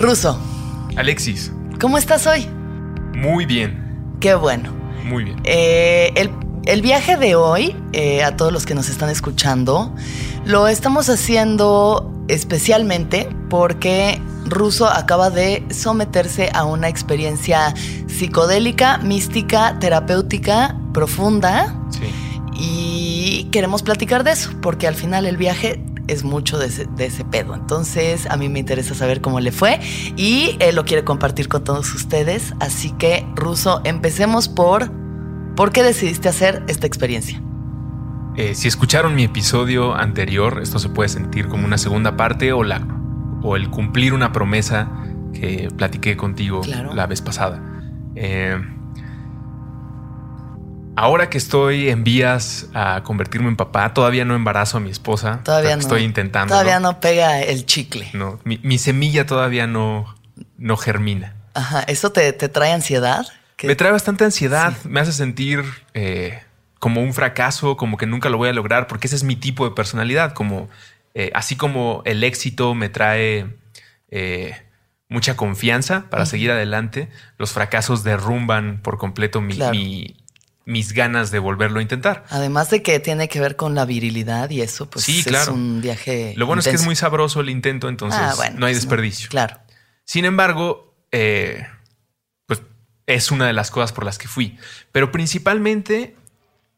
Ruso. Alexis. ¿Cómo estás hoy? Muy bien. Qué bueno. Muy bien. Eh, el, viaje de hoy, eh, a todos los que nos están escuchando, lo estamos haciendo especialmente porque Ruso acaba de someterse a una experiencia psicodélica, mística, terapéutica, profunda. Sí. Y queremos platicar de eso, porque al final el viaje es mucho de ese, pedo. Entonces, a mí me interesa saber cómo le fue y él lo quiere compartir con todos ustedes. Así que, Ruso, empecemos por ¿por qué decidiste hacer esta experiencia? Eh, si escucharon mi episodio anterior, esto se puede sentir como una segunda parte o, la, o el cumplir una promesa que platiqué contigo la vez pasada. Eh, Ahora que estoy en vías a convertirme en papá, todavía no embarazo a mi esposa. Todavía no. Estoy intentando. Todavía no pega el chicle. No, mi, semilla todavía no, no germina. Ajá, ¿eso te, trae ansiedad? Me trae bastante ansiedad, me hace sentir eh, como un fracaso, como que nunca lo voy a lograr, porque ese es mi tipo de personalidad, como eh, así como el éxito me trae eh, mucha confianza para seguir adelante, los fracasos derrumban por completo mi, mis ganas de volverlo a intentar. Además de que tiene que ver con la virilidad y eso, pues sí, claro. es un viaje. Lo bueno es que es muy sabroso el intento, entonces ah, no hay pues, desperdicio. claro. Sin embargo, eh, pues es una de las cosas por las que fui. Pero principalmente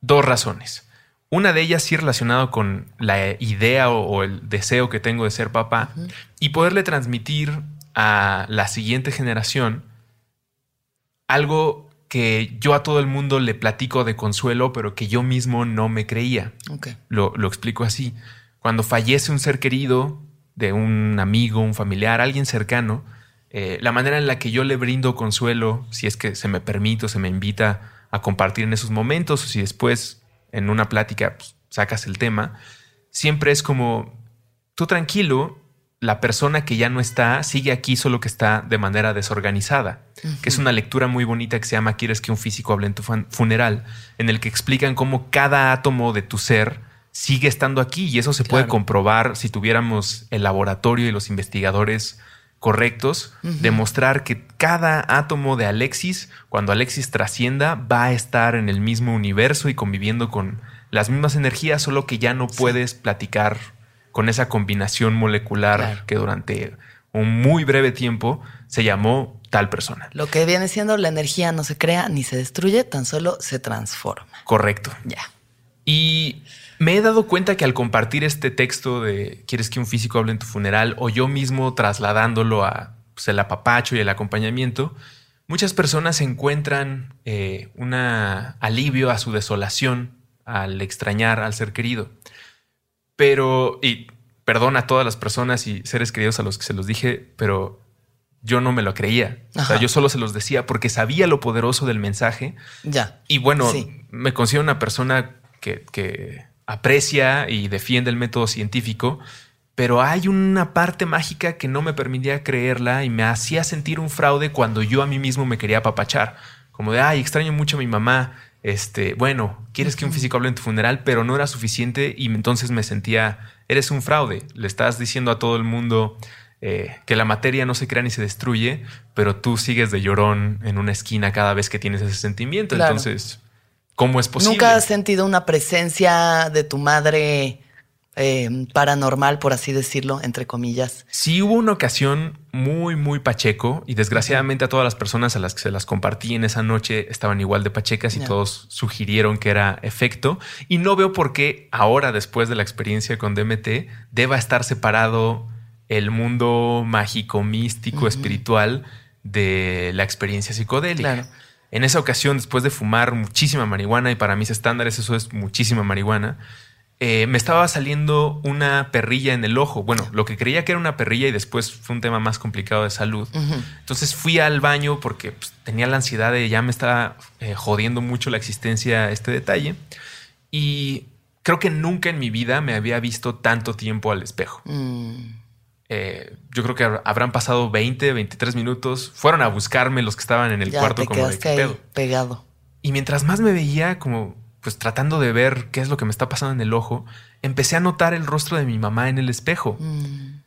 dos razones. Una de ellas sí relacionado con la idea o, el deseo que tengo de ser papá y poderle transmitir a la siguiente generación algo que yo a todo el mundo le platico de consuelo, pero que yo mismo no me creía. Lo, explico así. Cuando fallece un ser querido, de un amigo, un familiar, alguien cercano, eh, la manera en la que yo le brindo consuelo, si es que se me permite o se me invita a compartir en esos momentos, o si después en una plática pues, sacas el tema, siempre es como, tú tranquilo, la persona que ya no está sigue aquí, solo que está de manera desorganizada, que es una lectura muy bonita que se llama Quieres que un físico hable en tu funeral, en el que explican cómo cada átomo de tu ser sigue estando aquí y eso se puede comprobar si tuviéramos el laboratorio y los investigadores correctos, demostrar que cada átomo de Alexis, cuando Alexis trascienda, va a estar en el mismo universo y conviviendo con las mismas energías, solo que ya no puedes platicar con esa combinación molecular que durante un muy breve tiempo se llamó tal persona. Lo que viene siendo la energía no se crea ni se destruye, tan solo se transforma. Correcto. Ya. Y me he dado cuenta que al compartir este texto de ¿Quieres que un físico hable en tu funeral? o yo mismo trasladándolo a pues, el apapacho y el acompañamiento, muchas personas encuentran eh, un alivio a su desolación al extrañar al ser querido. Pero, y perdona a todas las personas y seres queridos a los que se los dije, pero yo no me lo creía. O sea, yo solo se los decía porque sabía lo poderoso del mensaje. Ya. Y bueno, me considero una persona que, que, aprecia y defiende el método científico, pero hay una parte mágica que no me permitía creerla y me hacía sentir un fraude cuando yo a mí mismo me quería apapachar. Como de, ay, extraño mucho a mi mamá este, bueno, quieres que un físico hable en tu funeral, pero no era suficiente y entonces me sentía, eres un fraude, le estás diciendo a todo el mundo eh, que la materia no se crea ni se destruye, pero tú sigues de llorón en una esquina cada vez que tienes ese sentimiento. Claro. Entonces, ¿cómo es posible? ¿Nunca has sentido una presencia de tu madre eh, paranormal, por así decirlo, entre comillas? Sí hubo una ocasión muy, muy pacheco y desgraciadamente a todas las personas a las que se las compartí en esa noche estaban igual de pachecas y todos sugirieron que era efecto. Y no veo por qué ahora, después de la experiencia con DMT, deba estar separado el mundo mágico, místico, espiritual de la experiencia psicodélica. Claro. En esa ocasión, después de fumar muchísima marihuana, y para mis estándares eso es muchísima marihuana, eh, me estaba saliendo una perrilla en el ojo. Bueno, lo que creía que era una perrilla y después fue un tema más complicado de salud. Entonces fui al baño porque pues, tenía la ansiedad de ya me estaba eh, jodiendo mucho la existencia este detalle. Y creo que nunca en mi vida me había visto tanto tiempo al espejo. Mm, Eh, yo creo que hab- habrán pasado 20, 23 minutos. Fueron a buscarme los que estaban en el ya cuarto te como de qué pedo. pegado. Y mientras más me veía, como pues tratando de ver qué es lo que me está pasando en el ojo, empecé a notar el rostro de mi mamá en el espejo, Mm,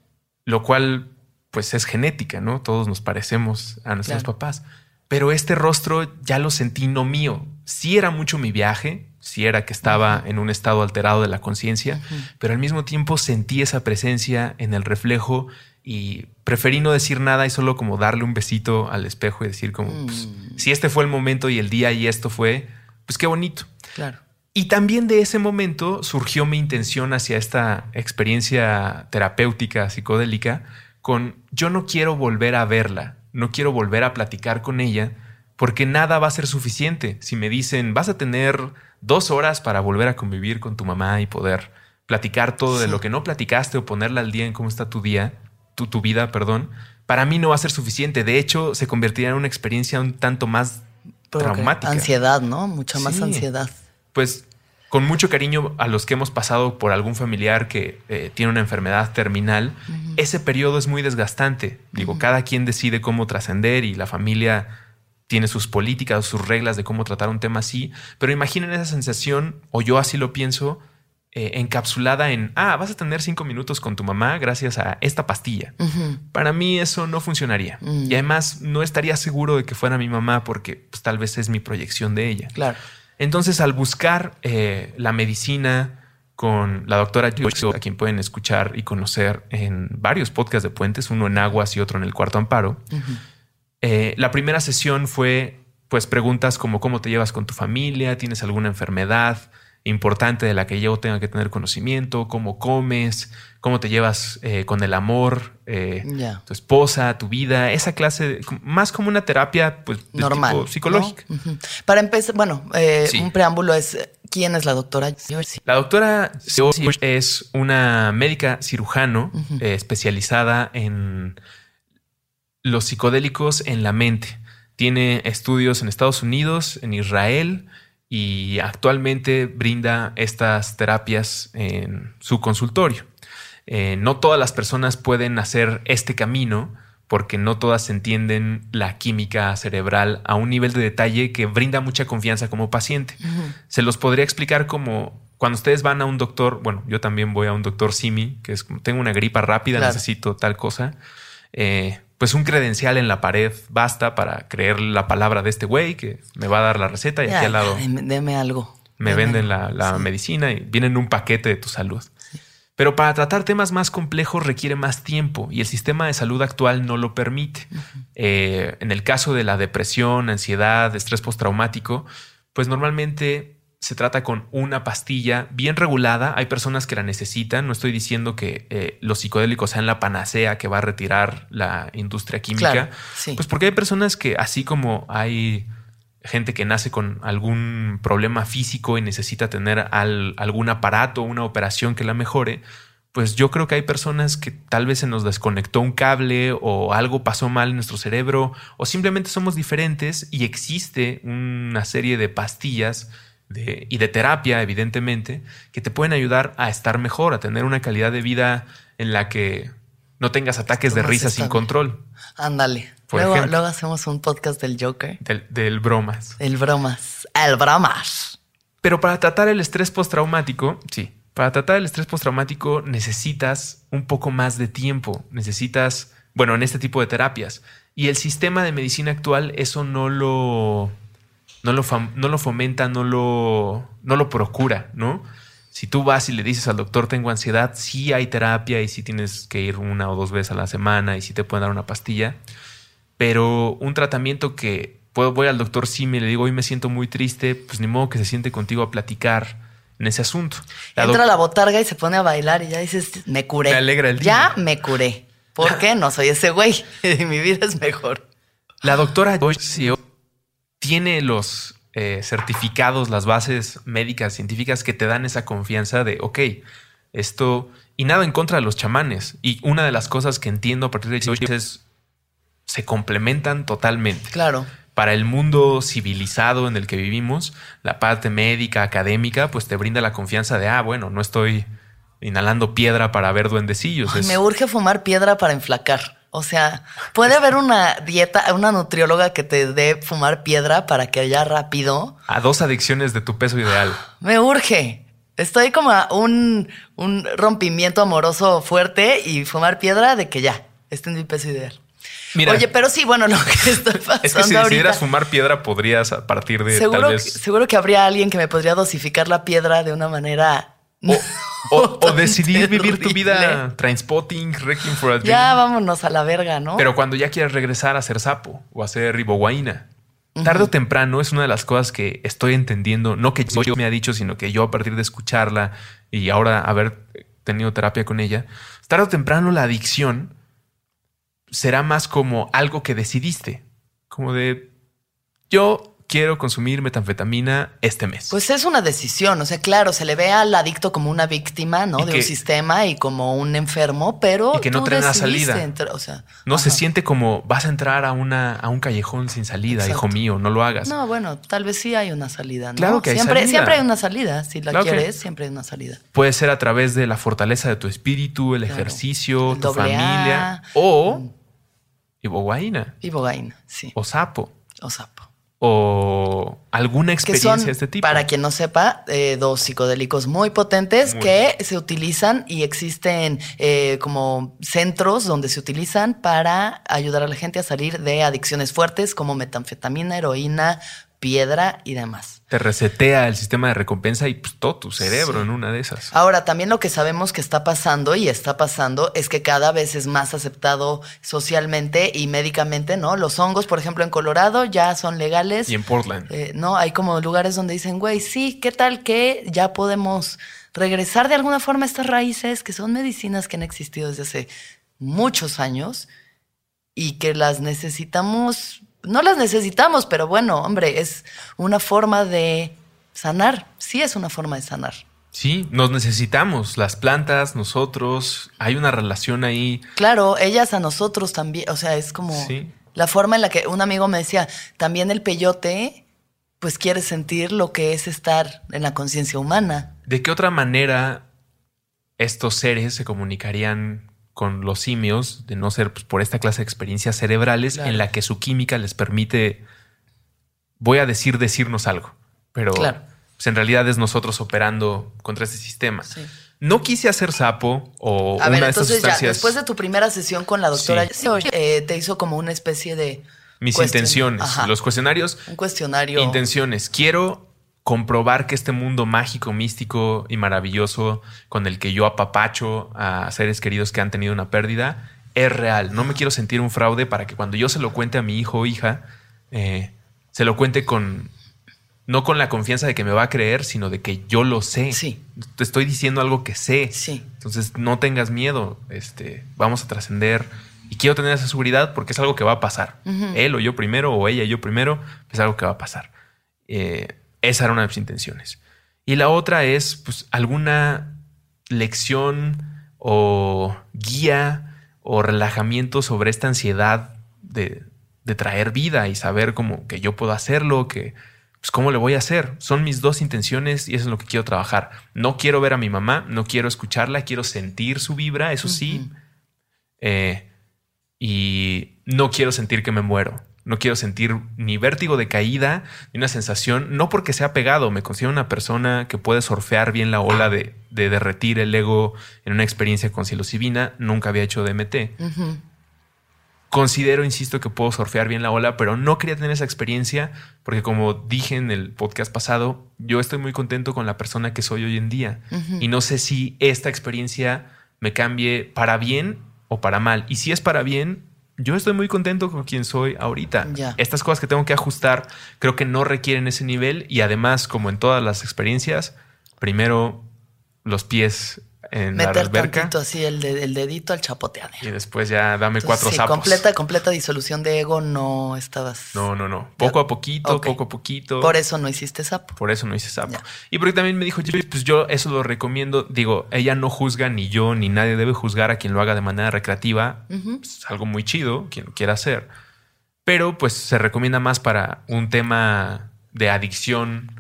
lo cual pues es genética, ¿no? Todos nos parecemos a nuestros Claro. papás. Pero este rostro ya lo sentí no mío. Sí era mucho mi viaje, sí era que estaba en un estado alterado de la conciencia, pero al mismo tiempo sentí esa presencia en el reflejo y preferí no decir nada y solo como darle un besito al espejo y decir como, pues, Mm. si este fue el momento y el día y esto fue, pues qué bonito. Claro. Y también de ese momento surgió mi intención hacia esta experiencia terapéutica psicodélica con yo no quiero volver a verla, no quiero volver a platicar con ella, porque nada va a ser suficiente. Si me dicen vas a tener dos horas para volver a convivir con tu mamá y poder platicar todo de lo que no platicaste o ponerla al día en cómo está tu día, tu, tu vida, perdón, para mí no va a ser suficiente. De hecho, se convertirá en una experiencia un tanto más Pero traumática. Ansiedad, ¿no? Mucha más Sí. ansiedad. Pues con mucho cariño a los que hemos pasado por algún familiar que eh, tiene una enfermedad terminal, ese periodo es muy desgastante. Digo, cada quien decide cómo trascender y la familia tiene sus políticas, sus reglas de cómo tratar un tema así, pero imaginen esa sensación, o yo así lo pienso, eh, encapsulada en, ah, vas a tener cinco minutos con tu mamá gracias a esta pastilla. Para mí eso no funcionaría. Mm. Y además no estaría seguro de que fuera mi mamá porque pues, tal vez es mi proyección de ella. Claro. Entonces, al buscar eh, la medicina con la doctora Joyce, a quien pueden escuchar y conocer en varios podcasts de Puentes, uno en Aguas y otro en el Cuarto Amparo, eh, la primera sesión fue pues preguntas como cómo te llevas con tu familia, tienes alguna enfermedad importante de la que yo tenga que tener conocimiento, cómo comes, cómo te llevas eh, con el amor, eh, tu esposa, tu vida, esa clase, de- más como una terapia pues, de Normal. tipo ¿no? psicológica. Para empezar, bueno, eh, Sí. un preámbulo es ¿quién es la doctora? La doctora es una médica cirujano especializada en los psicodélicos en la mente. Tiene estudios en Estados Unidos, en Israel y actualmente brinda estas terapias en su consultorio. Eh, no todas las personas pueden hacer este camino porque no todas entienden la química cerebral a un nivel de detalle que brinda mucha confianza como paciente. Se los podría explicar como cuando ustedes van a un doctor, bueno, yo también voy a un doctor Simi, que es como tengo una gripa rápida, Claro. necesito tal cosa. Eh, pues un credencial en la pared basta para creer la palabra de este güey que me va a dar la receta y Ya, aquí al lado deme, deme algo. me Deme venden algo. la, la Sí. medicina y vienen en un paquete de tu salud. Pero para tratar temas más complejos requiere más tiempo y el sistema de salud actual no lo permite. Eh, en el caso de la depresión, ansiedad, estrés postraumático, pues normalmente se trata con una pastilla bien regulada. Hay personas que la necesitan. No estoy diciendo que eh, los psicodélicos sean la panacea que va a retirar la industria química. Claro, sí. Pues porque hay personas que, así como hay gente que nace con algún problema físico y necesita tener al- algún aparato, una operación que la mejore, pues yo creo que hay personas que tal vez se nos desconectó un cable o algo pasó mal en nuestro cerebro o simplemente somos diferentes y existe una serie de pastillas de- y de terapia, evidentemente, que te pueden ayudar a estar mejor, a tener una calidad de vida en la que no tengas ataques de risa sin control. Ándale. luego hacemos un podcast del Joker. Del, del bromas. El bromas. El bromas. Pero para tratar el estrés postraumático, sí, para tratar el estrés postraumático necesitas un poco más de tiempo. Necesitas, bueno, en este tipo de terapias. Y el sistema de medicina actual eso no lo, no lo, no lo fomenta, no lo, no lo procura, ¿no? Si tú vas y le dices al doctor tengo ansiedad, sí hay terapia y sí tienes que ir una o dos veces a la semana y sí te pueden dar una pastilla. Pero un tratamiento que puedo, voy al doctor sí me le digo hoy me siento muy triste, pues ni modo que se siente contigo a platicar en ese asunto. La Entra a la botarga y se pone a bailar y ya dices, me curé. Me alegra el día. Ya me curé. Porque no soy ese güey. Mi vida es mejor. La doctora tiene los eh, certificados, las bases médicas, científicas que te dan esa confianza de, ok, esto, y nada en contra de los chamanes. Y una de las cosas que entiendo a partir de Joyce es, se complementan totalmente. Claro. Para el mundo civilizado en el que vivimos, la parte médica, académica, pues te brinda la confianza de, ah, bueno, no estoy inhalando piedra para ver duendecillos. Ay, es- me urge fumar piedra para enflacar. O sea, puede haber una dieta, una nutrióloga que te dé fumar piedra para que haya rápido. a dos adicciones de tu peso ideal. Me urge. Estoy como a un, un rompimiento amoroso fuerte y fumar piedra de que ya, este es mi peso ideal. Mira, Oye, pero sí, bueno, lo que estoy pasando es que si decidieras fumar piedra, podrías a partir de seguro, tal que, vez. seguro que habría alguien que me podría dosificar la piedra de una manera. O, o- o decidir vivir tu vida Trainspotting, Wrecking for a Dream. Ya vámonos a la verga, ¿no? Pero cuando ya quieras regresar a ser sapo o a ser riboguaína, tarde o temprano es una de las cosas que estoy entendiendo, no que yo me ha dicho, sino que yo a partir de escucharla y ahora haber tenido terapia con ella, tarde o temprano la adicción será más como algo que decidiste, como de yo quiero consumir metanfetamina este mes. Pues es una decisión, o sea, claro, se le ve al adicto como una víctima, ¿no? Y de que- un sistema y como un enfermo, pero Y que no trae una salida. entrar- o sea, no se siente como vas a entrar a, una, a un callejón sin salida, Exacto. hijo mío, no lo hagas. No, bueno, tal vez sí hay una salida, ¿no? Claro que hay siempre, salida. siempre hay una salida, si la Claro que- quieres, siempre hay una salida. Puede ser a través de la fortaleza de tu espíritu, el Claro. ejercicio, El tu familia A. o iboguaína Y bogaína, sí. o sapo O sapo. O alguna experiencia son, de este tipo. para quien no sepa, eh, dos psicodélicos muy potentes Muy. que se utilizan y existen eh, como centros donde se utilizan para ayudar a la gente a salir de adicciones fuertes como metanfetamina, heroína, piedra y demás. Te resetea el sistema de recompensa y pues, todo tu cerebro en una de esas. Ahora, también lo que sabemos que está pasando y está pasando es que cada vez es más aceptado socialmente y médicamente, ¿no? Los hongos, por ejemplo, en Colorado ya son legales. Y en Portland. Eh, no, hay como lugares donde dicen, güey, sí, ¿qué tal que ya podemos regresar de alguna forma a estas raíces que son medicinas que han existido desde hace muchos años y que las necesitamos, no las necesitamos, pero bueno, hombre, es una forma de sanar, sí es una forma de sanar. Sí, nos necesitamos, las plantas, nosotros, hay una relación ahí. Claro, ellas a nosotros también, o sea, es como Sí. la forma en la que un amigo me decía, también el peyote, pues quiere sentir lo que es estar en la conciencia humana. ¿De qué otra manera estos seres se comunicarían con los simios de no ser pues, por esta clase de experiencias cerebrales Claro. en la que su química les permite, voy a decir, decirnos algo, pero Claro. pues, en realidad es nosotros operando contra este sistema. Sí. No quise hacer sapo o A una ver, de estas entonces ya, sustancias. después de tu primera sesión con la doctora, Sí. eh, te hizo como una especie de... mis intenciones, Ajá, los cuestionarios, un cuestionario. intenciones. Quiero comprobar que este mundo mágico, místico y maravilloso con el que yo apapacho a seres queridos que han tenido una pérdida es real. No me quiero sentir un fraude para que cuando yo se lo cuente a mi hijo o hija, eh, se lo cuente con no con la confianza de que me va a creer, sino de que yo lo sé. Sí. Te estoy diciendo algo que sé. Sí. Entonces no tengas miedo. Este, vamos a trascender. Y quiero tener esa seguridad porque es algo que va a pasar. Él o yo primero, o ella y yo primero, es algo que va a pasar. Eh, esa era una de mis intenciones. Y la otra es pues, alguna lección o guía o relajamiento sobre esta ansiedad de, de traer vida y saber cómo que yo puedo hacerlo, que pues cómo le voy a hacer. Son mis dos intenciones y eso es lo que quiero trabajar. No quiero ver a mi mamá, no quiero escucharla, quiero sentir su vibra, eso sí. Eh, y no quiero sentir que me muero. No quiero sentir ni vértigo de caída, ni una sensación, no porque sea pegado, me considero una persona que puede surfear bien la ola de, de derretir el ego en una experiencia con psilocibina. Nunca había hecho DMT. Considero, insisto, que puedo surfear bien la ola, pero no quería tener esa experiencia porque como dije en el podcast pasado, yo estoy muy contento con la persona que soy hoy en día y no sé si esta experiencia me cambie para bien o para mal. Y si es para bien, yo estoy muy contento con quien soy ahorita. Estas cosas que tengo que ajustar creo que no requieren ese nivel y además, como en todas las experiencias, primero los pies en la Meter alberca tantito así el, de- el dedito al chapoteadero. y después ya dame Entonces, cuatro sí, sapos. completa, completa disolución de ego no estabas. No, no, no. Poco a poquito, poco a poquito. Por eso no hiciste sapo. Por eso no hice sapo. Ya. Y porque también me dijo, "Yo, pues yo eso lo recomiendo. Digo, ella no juzga, ni yo, ni nadie debe juzgar a quien lo haga de manera recreativa. Es algo muy chido, quien lo quiera hacer. Pero pues se recomienda más para un tema de adicción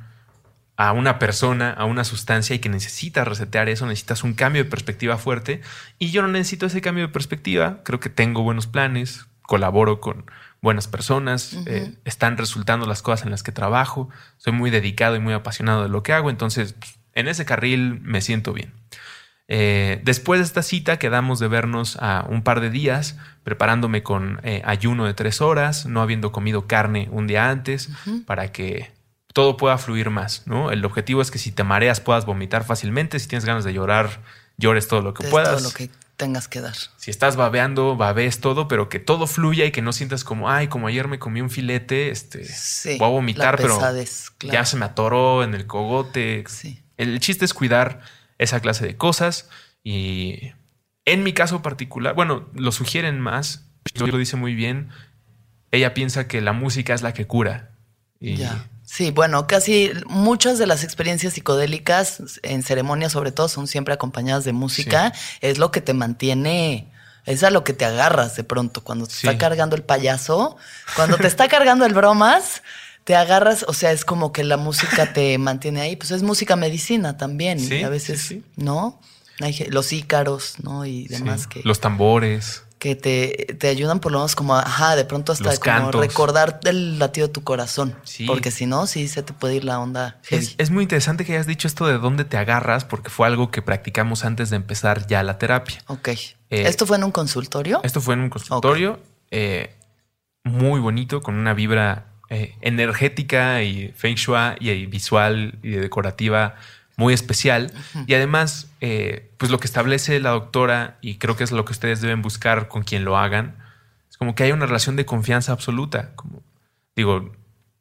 a una persona, a una sustancia y que necesitas resetear eso, necesitas un cambio de perspectiva fuerte. Y yo no necesito ese cambio de perspectiva. Creo que tengo buenos planes, colaboro con buenas personas, eh, están resultando las cosas en las que trabajo, soy muy dedicado y muy apasionado de lo que hago, entonces pues, en ese carril me siento bien. Eh, después de esta cita quedamos de vernos a un par de días, preparándome con eh, ayuno de tres horas, no habiendo comido carne un día antes, para que todo pueda fluir más, ¿no? El objetivo es que si te mareas puedas vomitar fácilmente, si tienes ganas de llorar, llores todo lo que puedas. todo lo que tengas que dar. Si estás babeando, babes todo, pero que todo fluya y que no sientas como, ay, como ayer me comí un filete, este, Sí, voy a vomitar, pero claro. ya se me atoró en el cogote. Sí. El chiste es cuidar esa clase de cosas y en mi caso particular, bueno, lo sugieren más, lo dice muy bien, ella piensa que la música es la que cura. Y Ya. Sí, bueno, casi muchas de las experiencias psicodélicas en ceremonias sobre todo son siempre acompañadas de música. Es lo que te mantiene, es a lo que te agarras de pronto cuando te Sí. está cargando el payaso, cuando te está cargando el bromas. Te agarras, o sea, es como que la música te mantiene ahí. Pues es música medicina también. Sí, y a veces, sí, sí. ¿no? Hay los ícaros, ¿no? Y demás que los tambores. Que te, te ayudan por lo menos como, a- ajá, de pronto hasta como recordar el latido de tu corazón. Sí. Porque si no, sí se te puede ir la onda. Es, es muy interesante que hayas dicho esto de dónde te agarras, porque fue algo que practicamos antes de empezar ya la terapia. ok. ¿Esto fue en un consultorio? Esto fue en un consultorio eh, muy bonito, con una vibra eh, energética y feng shui y, y visual y decorativa muy especial. Y además, eh, pues lo que establece la doctora, y creo que es lo que ustedes deben buscar con quien lo hagan, es como que haya una relación de confianza absoluta. Como, digo,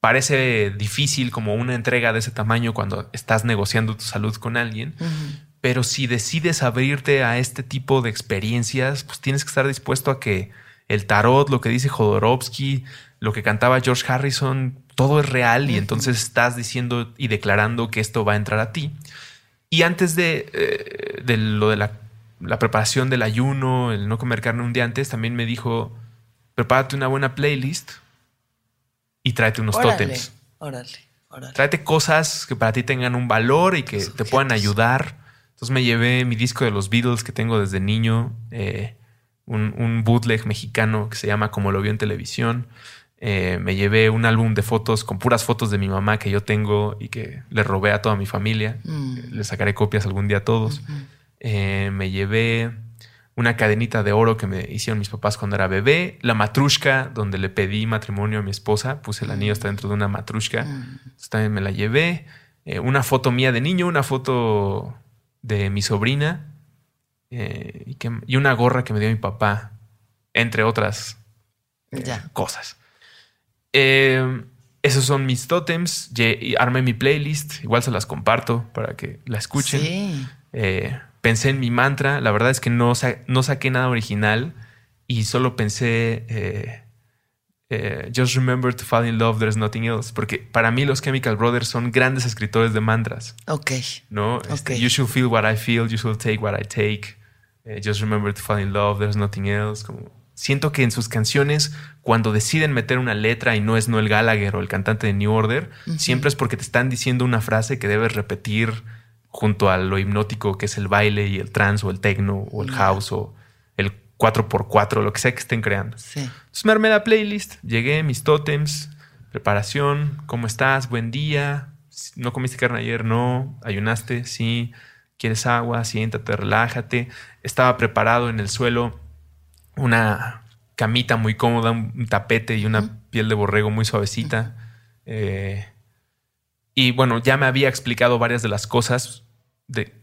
parece difícil como una entrega de ese tamaño cuando estás negociando tu salud con alguien. Pero si decides abrirte a este tipo de experiencias, pues tienes que estar dispuesto a que el tarot, lo que dice Jodorowsky, lo que cantaba George Harrison, todo es real y entonces estás diciendo y declarando que esto va a entrar a ti. Y antes de, eh, de lo de la, la preparación del ayuno, el no comer carne un día antes, también me dijo, prepárate una buena playlist y tráete unos órale, tótems. órale, órale. Tráete cosas que para ti tengan un valor y que te Objetos. puedan ayudar. Entonces me llevé mi disco de los Beatles que tengo desde niño, eh, un, un bootleg mexicano que se llama Como lo vio en televisión. Eh, me llevé un álbum de fotos con puras fotos de mi mamá que yo tengo y que le robé a toda mi familia. Mm. Le sacaré copias algún día a todos. Eh, me llevé una cadenita de oro que me hicieron mis papás cuando era bebé. La matrushka, donde le pedí matrimonio a mi esposa. Puse el anillo hasta dentro de una matrushka. Entonces también me la llevé. Eh, una foto mía de niño, una foto de mi sobrina. y, que- y una gorra que me dio mi papá. Entre otras Ya. cosas. Eh, esos son mis tótems. Y Armé mi playlist. Igual se las comparto para que la escuchen. Sí. Eh, pensé en mi mantra. La verdad es que no, sa- no saqué nada original y solo pensé. eh, eh, just remember to fall in love, there's nothing else. Porque para mí los Chemical Brothers son grandes escritores de mantras. Ok. ¿no? Este, you should feel what I feel, you should take what I take. just remember to fall in love, there's nothing else. Como, siento que en sus canciones, cuando deciden meter una letra y no es Noel Gallagher o el cantante de New Order, siempre es porque te están diciendo una frase que debes repetir junto a lo hipnótico que es el baile y el trance o el techno o el house o el 4x4, lo que sea que estén creando. Sí. Entonces me armé la playlist, llegué, mis tótems, preparación, ¿cómo estás? Buen día. ¿No comiste carne ayer? No. ¿Ayunaste? Sí. ¿Quieres agua? Siéntate, relájate. Estaba preparado en el suelo una camita muy cómoda, un tapete y una piel de borrego muy suavecita. Eh, y bueno, ya me había explicado varias de las cosas de,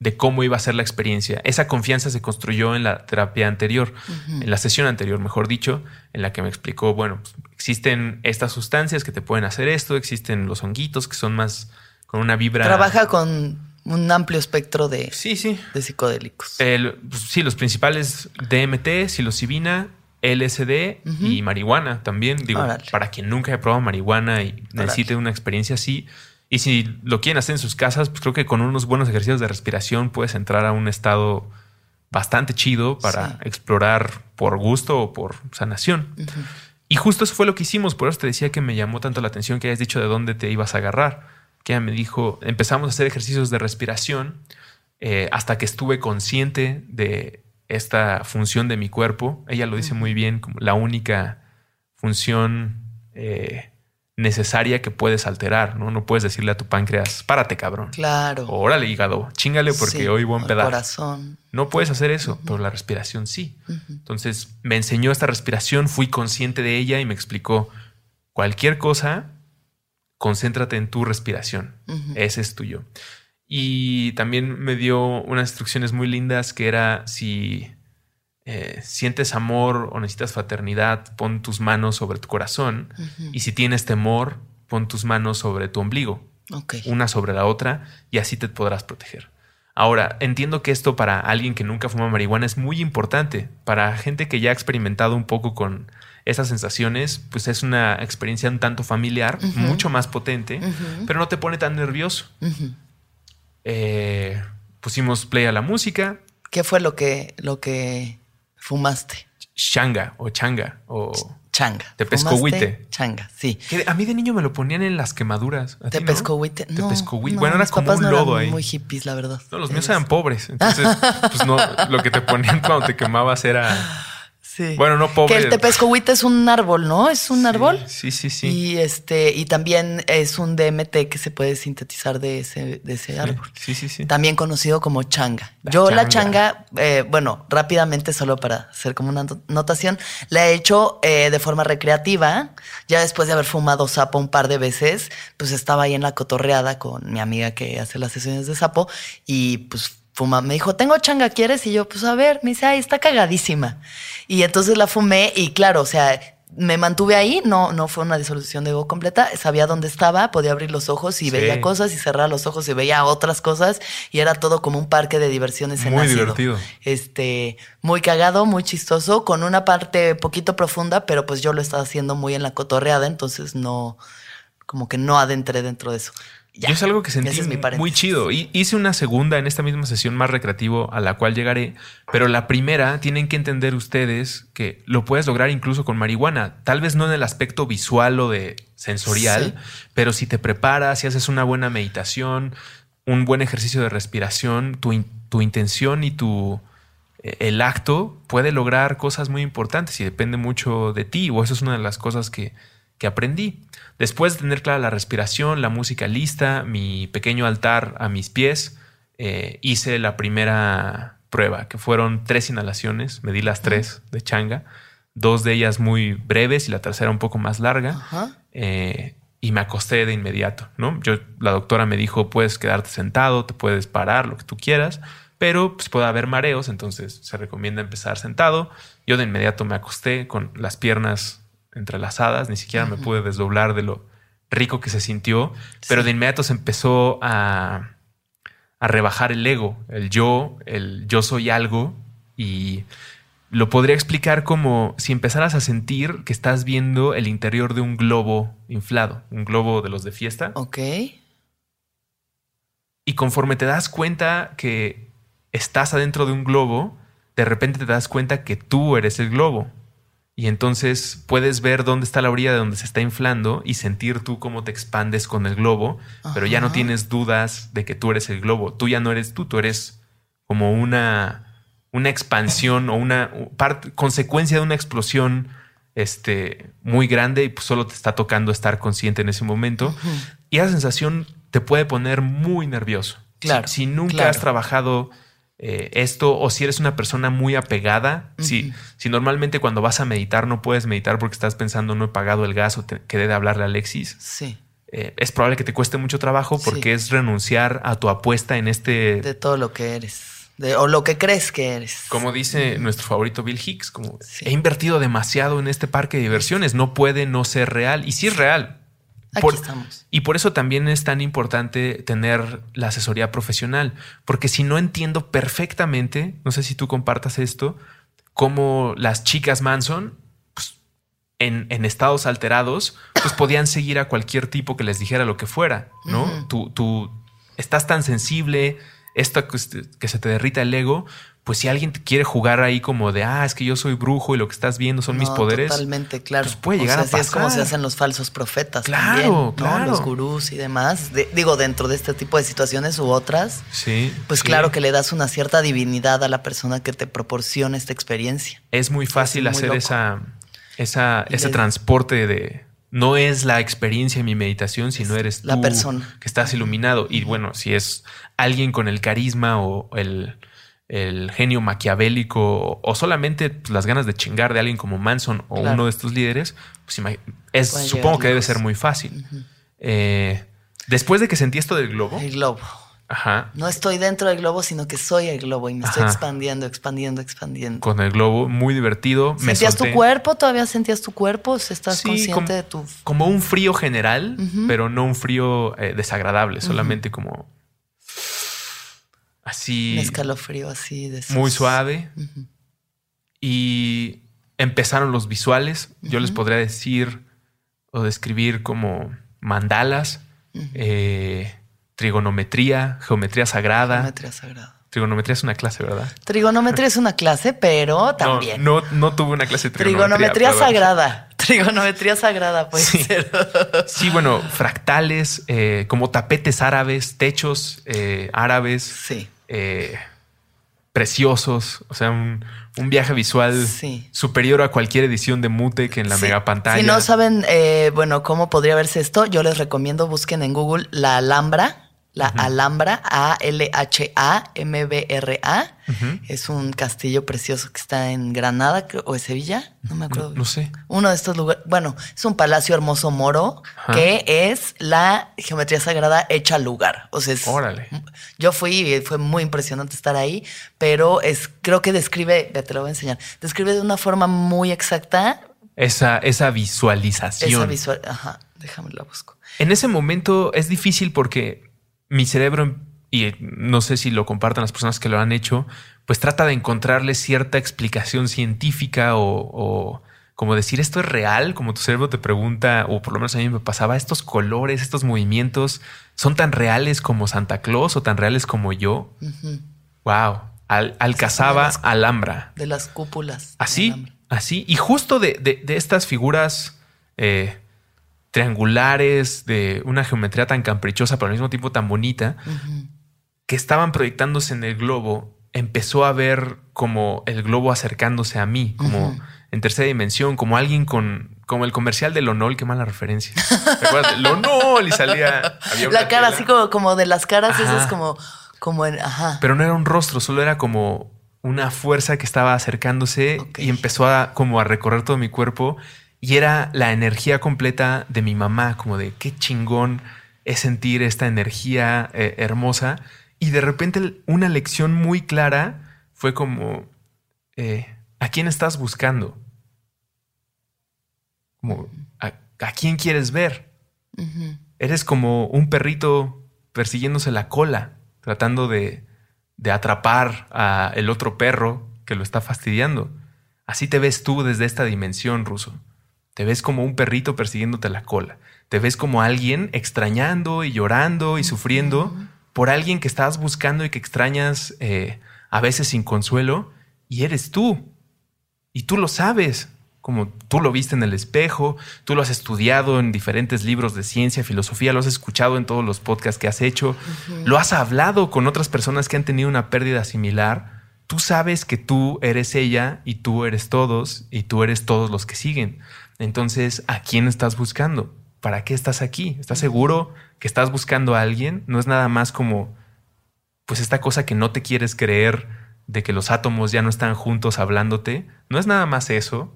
de, cómo iba a ser la experiencia. Esa confianza se construyó en la terapia anterior, en la sesión anterior, mejor dicho, en la que me explicó, bueno, pues, existen estas sustancias que te pueden hacer esto, existen los honguitos que son más con una vibra. Trabaja con un amplio espectro de, sí, sí. de psicodélicos. El, pues, sí, los principales DMT, psilocibina, LSD uh -huh. y marihuana también. Digo, Órale. para quien nunca haya probado marihuana y necesite Órale. una experiencia así. Y si lo quieren hacer en sus casas, pues creo que con unos buenos ejercicios de respiración puedes entrar a un estado bastante chido para sí. explorar por gusto o por sanación. Uh -huh. Y justo eso fue lo que hicimos. Por eso te decía que me llamó tanto la atención que hayas dicho de dónde te ibas a agarrar. Que ella me dijo, empezamos a hacer ejercicios de respiración eh, hasta que estuve consciente de esta función de mi cuerpo. Ella lo dice muy bien, como la única función eh, necesaria que puedes alterar, ¿no? No puedes decirle a tu páncreas, párate, cabrón. Claro. Órale, hígado, chingale porque sí, hoy voy a empedar. corazón. No puedes hacer eso, uh -huh. pero la respiración sí. Uh -huh. Entonces me enseñó esta respiración, fui consciente de ella y me explicó cualquier cosa, concéntrate en tu respiración. Uh -huh. Ese es tuyo. Y también me dio unas instrucciones muy lindas que era si eh, sientes amor o necesitas fraternidad, pon tus manos sobre tu corazón. Uh -huh. Y si tienes temor, pon tus manos sobre tu ombligo. Okay. Una sobre la otra y así te podrás proteger. Ahora, entiendo que esto para alguien que nunca fuma marihuana es muy importante. Para gente que ya ha experimentado un poco con esas sensaciones, pues es una experiencia un tanto familiar, uh -huh. mucho más potente, uh -huh. pero no te pone tan nervioso. Uh -huh. eh, pusimos play a la música. ¿Qué fue lo que, lo que fumaste? Changa o changa o... Changa. Tepescohuite. Changa, sí. Que a mí de niño me lo ponían en las quemaduras. Tepescohuite. No? Tepescohuite. No, bueno, era como un no lodo ahí. Muy hippies, la verdad. No, los míos eran pobres. Entonces, pues no, lo que te ponían cuando te quemabas era Sí. Bueno, no pobre. Que el tepescohuite es un árbol, ¿no? Es un sí, árbol. Sí, sí, sí. Y este, y también es un DMT que se puede sintetizar de ese, de ese sí, árbol. Sí, sí, sí. También conocido como changa. La Yo changa. la changa, eh, bueno, rápidamente, solo para hacer como una notación, la he hecho eh, de forma recreativa. Ya después de haber fumado sapo un par de veces, pues estaba ahí en la cotorreada con mi amiga que hace las sesiones de sapo y pues fuma, me dijo, tengo changa, ¿quieres? Y yo, pues a ver, me dice, ay, está cagadísima. Y entonces la fumé y claro, o sea, me mantuve ahí, no, no fue una disolución de ego completa, sabía dónde estaba, podía abrir los ojos y Sí. veía cosas y cerrar los ojos y veía otras cosas y era todo como un parque de diversiones en Muy ácido. divertido. Este, muy cagado, muy chistoso, con una parte poquito profunda, pero pues yo lo estaba haciendo muy en la cotorreada, entonces no, como que no adentré dentro de eso. Ya. Yo es algo que sentí Ese es mi muy chido. Y hice una segunda en esta misma sesión más recreativo a la cual llegaré. Pero la primera tienen que entender ustedes que lo puedes lograr incluso con marihuana. Tal vez no en el aspecto visual o de sensorial, Sí. pero si te preparas, si haces una buena meditación, un buen ejercicio de respiración, tu, in- tu intención y tu eh, el acto puede lograr cosas muy importantes y depende mucho de ti. O eso es una de las cosas que, que aprendí. Después de tener clara la respiración, la música lista, mi pequeño altar a mis pies, eh, hice la primera prueba, que fueron tres inhalaciones. Me di las tres de changa, dos de ellas muy breves y la tercera un poco más larga. Eh, y me acosté de inmediato, ¿no? Yo, la doctora me dijo, puedes quedarte sentado, te puedes parar, lo que tú quieras, pero pues puede haber mareos, entonces se recomienda empezar sentado. Yo de inmediato me acosté con las piernas entrelazadas, ni siquiera me pude desdoblar de lo rico que se sintió, pero de inmediato se empezó a, a rebajar el ego, el yo, el yo soy algo y lo podría explicar como si empezaras a sentir que estás viendo el interior de un globo inflado, un globo de los de fiesta. Ok. Y conforme te das cuenta que estás adentro de un globo, de repente te das cuenta que tú eres el globo. Y entonces puedes ver dónde está la orilla de donde se está inflando y sentir tú cómo te expandes con el globo, pero ya no tienes dudas de que tú eres el globo. Tú ya no eres tú, tú eres como una una expansión o una parte, consecuencia de una explosión este, muy grande y pues solo te está tocando estar consciente en ese momento. Y esa sensación te puede poner muy nervioso. Claro, Si, si nunca claro. has trabajado eh, esto o si eres una persona muy apegada, si, si normalmente cuando vas a meditar no puedes meditar porque estás pensando no he pagado el gas o te, quedé de hablarle a Alexis, Sí, eh, es probable que te cueste mucho trabajo porque es renunciar a tu apuesta en este... de todo lo que eres. De, o lo que crees que eres. Como dice nuestro favorito Bill Hicks, como Sí. he invertido demasiado en este parque de diversiones, no puede no ser real. Y sí es real. Aquí estamos. Y por eso también es tan importante tener la asesoría profesional, porque si no entiendo perfectamente, no sé si tú compartas esto, cómo las chicas Manson, pues, en, en estados alterados, pues podían seguir a cualquier tipo que les dijera lo que fuera, ¿no? Tú, tú estás tan sensible, esto que se te derrita el ego, pues si alguien te quiere jugar ahí como de, ah, es que yo soy brujo y lo que estás viendo son mis podes. Totalmente, claro. pues puede O llegar sea, a así es como pasar. se hacen los falsos profetas. Claro, también, ¿no? claro. Los gurús y demás. De- digo, dentro de este tipo de situaciones u otras, Sí. pues sí. claro que le das una cierta divinidad a la persona que te proporciona esta experiencia. es muy fácil muy hacer loco. esa, esa, ese le- transporte de no es la experiencia de mi meditación, sino eres tú la persona. que estás iluminado. Y bueno, si es alguien con el carisma o el, el genio maquiavélico o solamente pues, las ganas de chingar de alguien como Manson o Claro. uno de estos líderes, pues es, supongo que debe ser muy fácil. Eh, después de que sentí esto del globo, El globo. ajá, No estoy dentro del globo, sino que soy el globo y me estoy expandiendo, expandiendo, expandiendo. con el globo, muy divertido. me ¿Sentías tu cuerpo? ¿Todavía sentías tu cuerpo? ¿O sea, ¿Estás Sí, consciente como- de tu...? como un frío general, pero no un frío eh, desagradable, solamente como así Un escalofrío así de muy suave. Y empezaron los visuales. Yo les podría decir o describir como mandalas, eh, trigonometría, geometría sagrada. Geometría sagrada. Trigonometría es una clase, ¿verdad? Trigonometría es una clase, pero también. No, no, no tuve una clase de trigonometría. Sagrada. Trigonometría sagrada puede Sí. ser. Sí, bueno, fractales, eh, como tapetes árabes, techos eh, árabes, Sí. Eh, preciosos. O sea, un, un viaje visual Sí. superior a cualquier edición de Mutec en la Sí. mega pantalla. Si no saben, eh, bueno, cómo podría verse esto, yo les recomiendo busquen en Google la Alhambra. La Alhambra, A-L-H-A-M-B-R-A. Es un castillo precioso que está en Granada o en Sevilla, no me acuerdo. No, no sé. Uno de estos lugares, bueno, es un palacio hermoso moro que es la geometría sagrada hecha lugar. O sea, es, Órale. yo fui y fue muy impresionante estar ahí, pero es, creo que describe, ya te lo voy a enseñar, describe de una forma muy exacta Esa, esa visualización. esa visual. Ajá, déjame la busco. En ese momento es difícil porque mi cerebro, y no sé si lo compartan las personas que lo han hecho, pues trata de encontrarle cierta explicación científica o, o como decir esto es real, como tu cerebro te pregunta, o por lo menos a mí me pasaba, estos colores, estos movimientos, ¿son tan reales como Santa Claus o tan reales como yo? Wow. Al, Alcazaba Esas son Alhambra. De las cúpulas. de Así, así. Y justo de, de- de estas figuras eh, triangulares, de una geometría tan caprichosa, pero al mismo tiempo tan bonita, que estaban proyectándose en el globo, empezó a ver como el globo acercándose a mí, como en tercera dimensión, como alguien con, como el comercial de Lonol, qué mala referencia. ¿Te acuerdas? de Lonol y salía. había La cara, tela, así como, como de las caras, Ajá. esas como, como en, ajá. Pero no era un rostro, solo era como una fuerza que estaba acercándose y empezó a como a recorrer todo mi cuerpo y era la energía completa de mi mamá, como de qué chingón es sentir esta energía eh, hermosa y de repente una lección muy clara fue como eh, ¿a quién estás buscando? Como ¿a, a quién quieres ver? Eres como un perrito persiguiéndose la cola, tratando de, de atrapar a el otro perro que lo está fastidiando. Así te ves tú desde esta dimensión, Ruso. Te ves como un perrito persiguiéndote la cola. Te ves como alguien extrañando y llorando y sufriendo por alguien que estás buscando y que extrañas eh, a veces sin consuelo. Y eres tú. Y tú lo sabes, como tú lo viste en el espejo, tú lo has estudiado en diferentes libros de ciencia, filosofía, lo has escuchado en todos los podcasts que has hecho, lo has hablado con otras personas que han tenido una pérdida similar, tú sabes que tú eres ella y tú eres todos y tú eres todos los que siguen. Entonces, ¿a quién estás buscando? ¿Para qué estás aquí? ¿Estás seguro que estás buscando a alguien? No es nada más como, pues esta cosa que no te quieres creer de que los átomos ya no están juntos hablándote. No es nada más eso.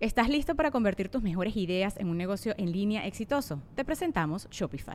¿Estás listo para convertir tus mejores ideas en un negocio en línea exitoso? Te presentamos Shopify.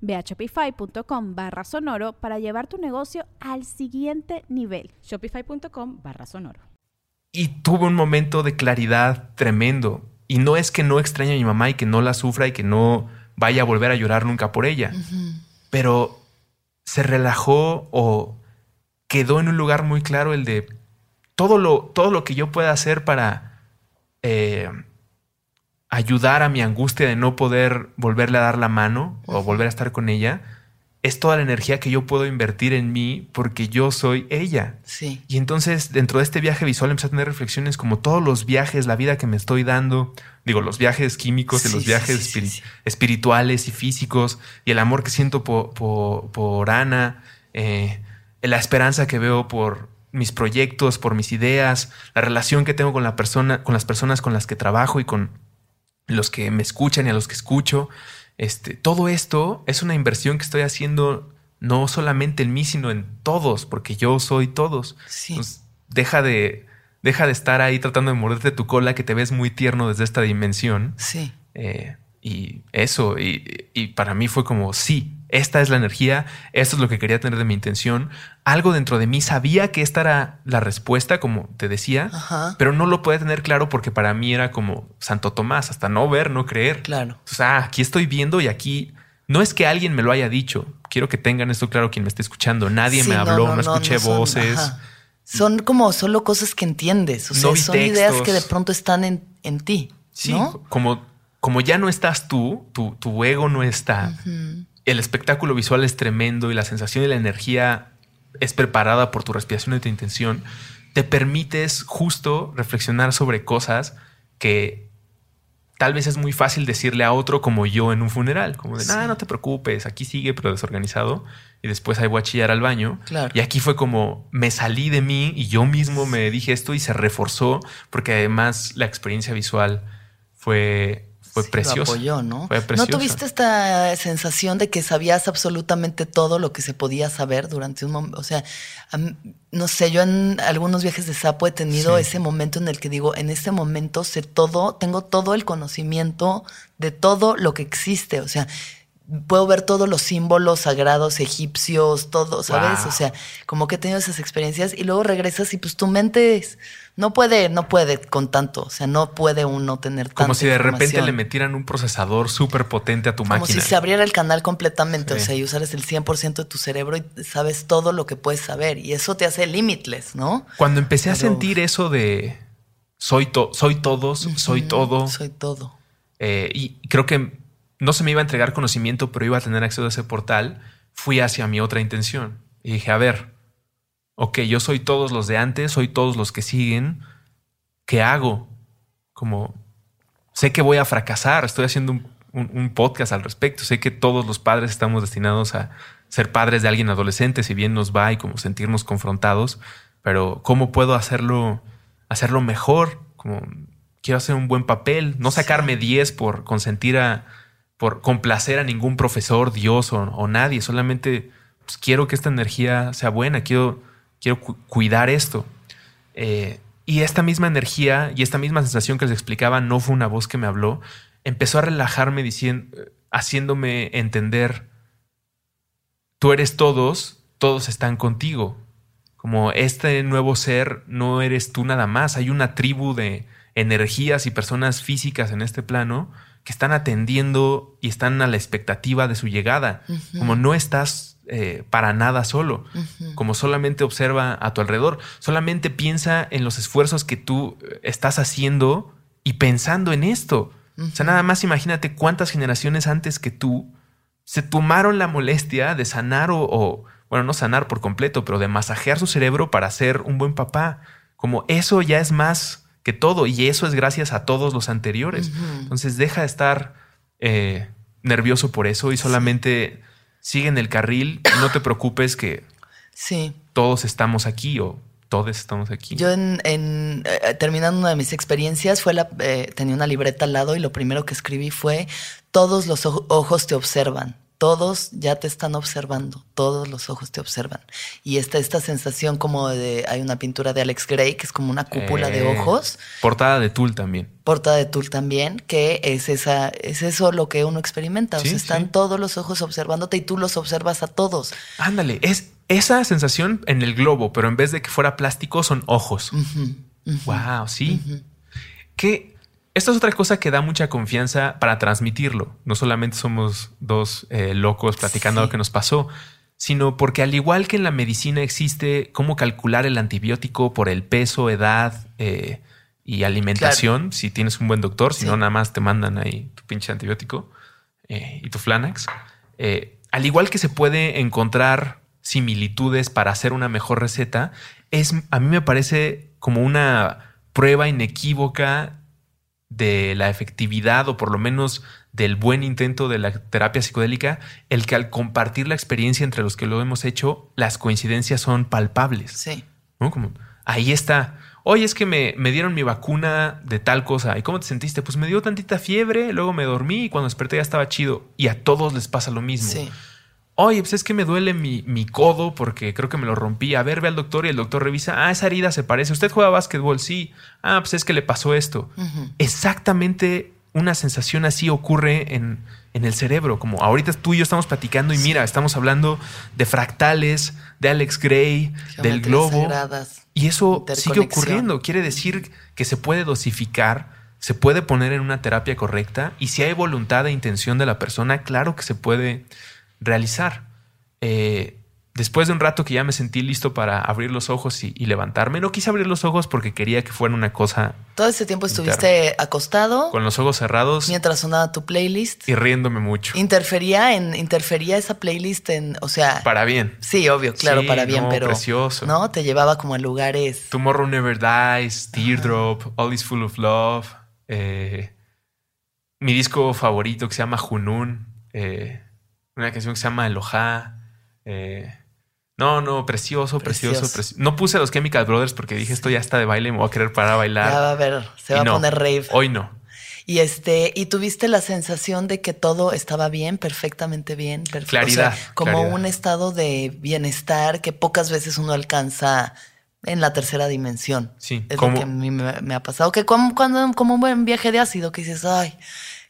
Ve a shopify.com barra sonoro para llevar tu negocio al siguiente nivel. Shopify.com barra sonoro. Y tuve un momento de claridad tremendo. Y no es que no extrañe a mi mamá y que no la sufra y que no vaya a volver a llorar nunca por ella. Pero se relajó o quedó en un lugar muy claro el de todo lo, todo lo que yo pueda hacer para eh, ayudar a mi angustia de no poder volverle a dar la mano o volver a estar con ella, es toda la energía que yo puedo invertir en mí porque yo soy ella. Sí. Y entonces dentro de este viaje visual empecé a tener reflexiones como todos los viajes, la vida que me estoy dando, digo, los viajes químicos y los sí, viajes espirituales y físicos y el amor que siento por, por, por Ana, eh, la esperanza que veo por mis proyectos, por mis ideas, la relación que tengo con la persona, con las personas con las que trabajo y con los que me escuchan y a los que escucho. Este, todo esto es una inversión que estoy haciendo no solamente en mí, sino en todos, porque yo soy todos. Sí. Entonces, deja de, deja de estar ahí tratando de morderte tu cola, que te ves muy tierno desde esta dimensión. Sí. Eh, y eso, y, y para mí fue como, sí, esta es la energía, esto es lo que quería tener de mi intención. Algo dentro de mí sabía que esta era la respuesta, como te decía, Ajá. pero no lo podía tener claro porque para mí era como Santo Tomás, hasta no ver, no creer. Claro. O sea, aquí estoy viendo y aquí no es que alguien me lo haya dicho. Quiero que tengan esto claro quien me esté escuchando. Nadie Sí, me habló, no, no, no, escuché no son- voces. ajá. Son como solo cosas que entiendes. O sea, son ideas que de pronto están en, en ti. Sí, como, como ya no estás tú, tu, tu ego no está. El espectáculo visual es tremendo y la sensación y la energía es preparada por tu respiración y tu intención. Te permites justo reflexionar sobre cosas que tal vez es muy fácil decirle a otro como yo en un funeral, como de, Sí. nada, no te preocupes, aquí sigue, pero desorganizado. Y después ahí voy a chillar al baño. Claro. Y aquí fue como me salí de mí y yo mismo me dije esto y se reforzó porque además la experiencia visual fue, fue Sí, apoyó, ¿no? Fue ¿No tuviste esta sensación de que sabías absolutamente todo lo que se podía saber durante un momento? O sea, no sé, yo en algunos viajes de sapo he tenido Sí. ese momento en el que digo, en este momento sé todo, tengo todo el conocimiento de todo lo que existe. O sea, puedo ver todos los símbolos sagrados egipcios, todo, ¿sabes? Wow. O sea, como que he tenido esas experiencias y luego regresas y pues tu mente es- no puede, no puede con tanto. O sea, no puede uno tener Como tanta si de repente le metieran un procesador súper potente a tu Como máquina. si se abriera el canal completamente, Sí. o sea, y usaras el 100% de tu cerebro y sabes todo lo que puedes saber. Y eso te hace limitless, ¿no? Cuando empecé a sentir eso de soy, to- soy todos, soy todo, Soy todo. eh, y creo que no se me iba a entregar conocimiento, pero iba a tener acceso a ese portal, fui hacia mi otra intención. Y dije, a ver, ok, yo soy todos los de antes, soy todos los que siguen, ¿qué hago? Como, sé que voy a fracasar, estoy haciendo un, un- un podcast al respecto, sé que todos los padres estamos destinados a ser padres de alguien adolescente, si bien nos va y como sentirnos confrontados, pero ¿cómo puedo hacerlo, hacerlo mejor? Como quiero hacer un buen papel, no sacarme 10 por consentir a, por complacer a ningún profesor, Dios o, o nadie, solamente pues, quiero que esta energía sea buena, quiero, quiero cu- cuidar esto. Eh, y esta misma energía y esta misma sensación que les explicaba no fue una voz que me habló, empezó a relajarme diciendo, haciéndome entender, tú eres todos todos están contigo. Como este nuevo ser no eres tú nada más. Hay una tribu de energías y personas físicas en este plano que están atendiendo y están a la expectativa de su llegada. Como no estás eh, para nada solo, como solamente observa a tu alrededor, solamente piensa en los esfuerzos que tú eh, estás haciendo y pensando en esto. O sea, nada más imagínate cuántas generaciones antes que tú se tomaron la molestia de sanar o, bueno, no sanar por completo, pero de masajear su cerebro para ser un buen papá. Como eso ya es más que todo y eso es gracias a todos los anteriores. Entonces deja de estar eh, nervioso por eso y solamente sigue en el carril. No te preocupes que sí. todos estamos aquí o todos estamos aquí. Yo en, eh, terminando una de mis experiencias fue la eh, tenía una libreta al lado y lo primero que escribí fue todos los ojos te observan todos ya te están observando, todos los ojos te observan. Y está esta sensación como de, hay una pintura de Alex Gray que es como una cúpula de eh, ojos. Portada de Tul también. Portada de Tul también, que es esa, es eso lo que uno experimenta. o sea, están todos los ojos observándote y tú los observas a todos. Ándale, es esa sensación en el globo, pero en vez de que fuera plástico, son ojos. Wow, sí. ¿Qué? Esto es otra cosa que da mucha confianza para transmitirlo. No solamente somos dos eh, locos platicando lo que nos pasó, sino porque al igual que en la medicina existe cómo calcular el antibiótico por el peso, edad eh, y alimentación, si tienes un buen doctor, si no nada más te mandan ahí tu pinche antibiótico eh, y tu Flanax. al igual que se puede encontrar similitudes para hacer una mejor receta, es a mí me parece como una prueba inequívoca de la efectividad o por lo menos del buen intento de la terapia psicodélica, el que al compartir la experiencia entre los que lo hemos hecho, las coincidencias son palpables. Sí. Como, ahí está. Oye, es que me, me, dieron mi vacuna de tal cosa. ¿Y cómo te sentiste? Pues me dio tantita fiebre, luego me dormí y cuando desperté ya estaba chido. Y a todos les pasa lo mismo. Sí oye, pues es que me duele mi, codo porque creo que me lo rompí. A ver, ve al doctor y el doctor revisa. Ah, esa herida se parece. ¿Usted juega básquetbol? Sí. Ah, pues es que le pasó esto. Exactamente una sensación así ocurre en, el cerebro. Como ahorita tú y yo estamos platicando y mira, estamos hablando de fractales, de Alex Gray, del globo. y eso sigue ocurriendo. Quiere decir que se puede dosificar, se puede poner en una terapia correcta y si hay voluntad e intención de la persona, claro que se puede realizar. Eh, después de un rato que ya me sentí listo para abrir los ojos y, levantarme, no quise abrir los ojos porque quería que fuera una cosa. Todo ese tiempo estuviste acostado. Con los ojos cerrados. Mientras sonaba tu playlist. Y riéndome mucho. Interfería en, interfería esa playlist en, o sea. Para bien. Sí, obvio, claro, para bien, pero. Precioso. No, te llevaba como a lugares. Tomorrow Never Dies, Teardrop, All Is Full of Love. Eh, mi disco favorito que se llama Junun. Eh, una canción que se llama Eloja. Eh, no, no, precioso, precioso, precioso, No puse los Chemical Brothers porque dije esto ya está de baile, me voy a querer parar a bailar. Ya va a ver, se va a poner rave. Hoy no. Y este, y tuviste la sensación de que todo estaba bien, perfectamente bien, perfecto. Claridad. como un estado de bienestar que pocas veces uno alcanza en la tercera dimensión. Sí. Es lo que a mí me, ha pasado. Que como, cuando, como un buen viaje de ácido, que dices, ay,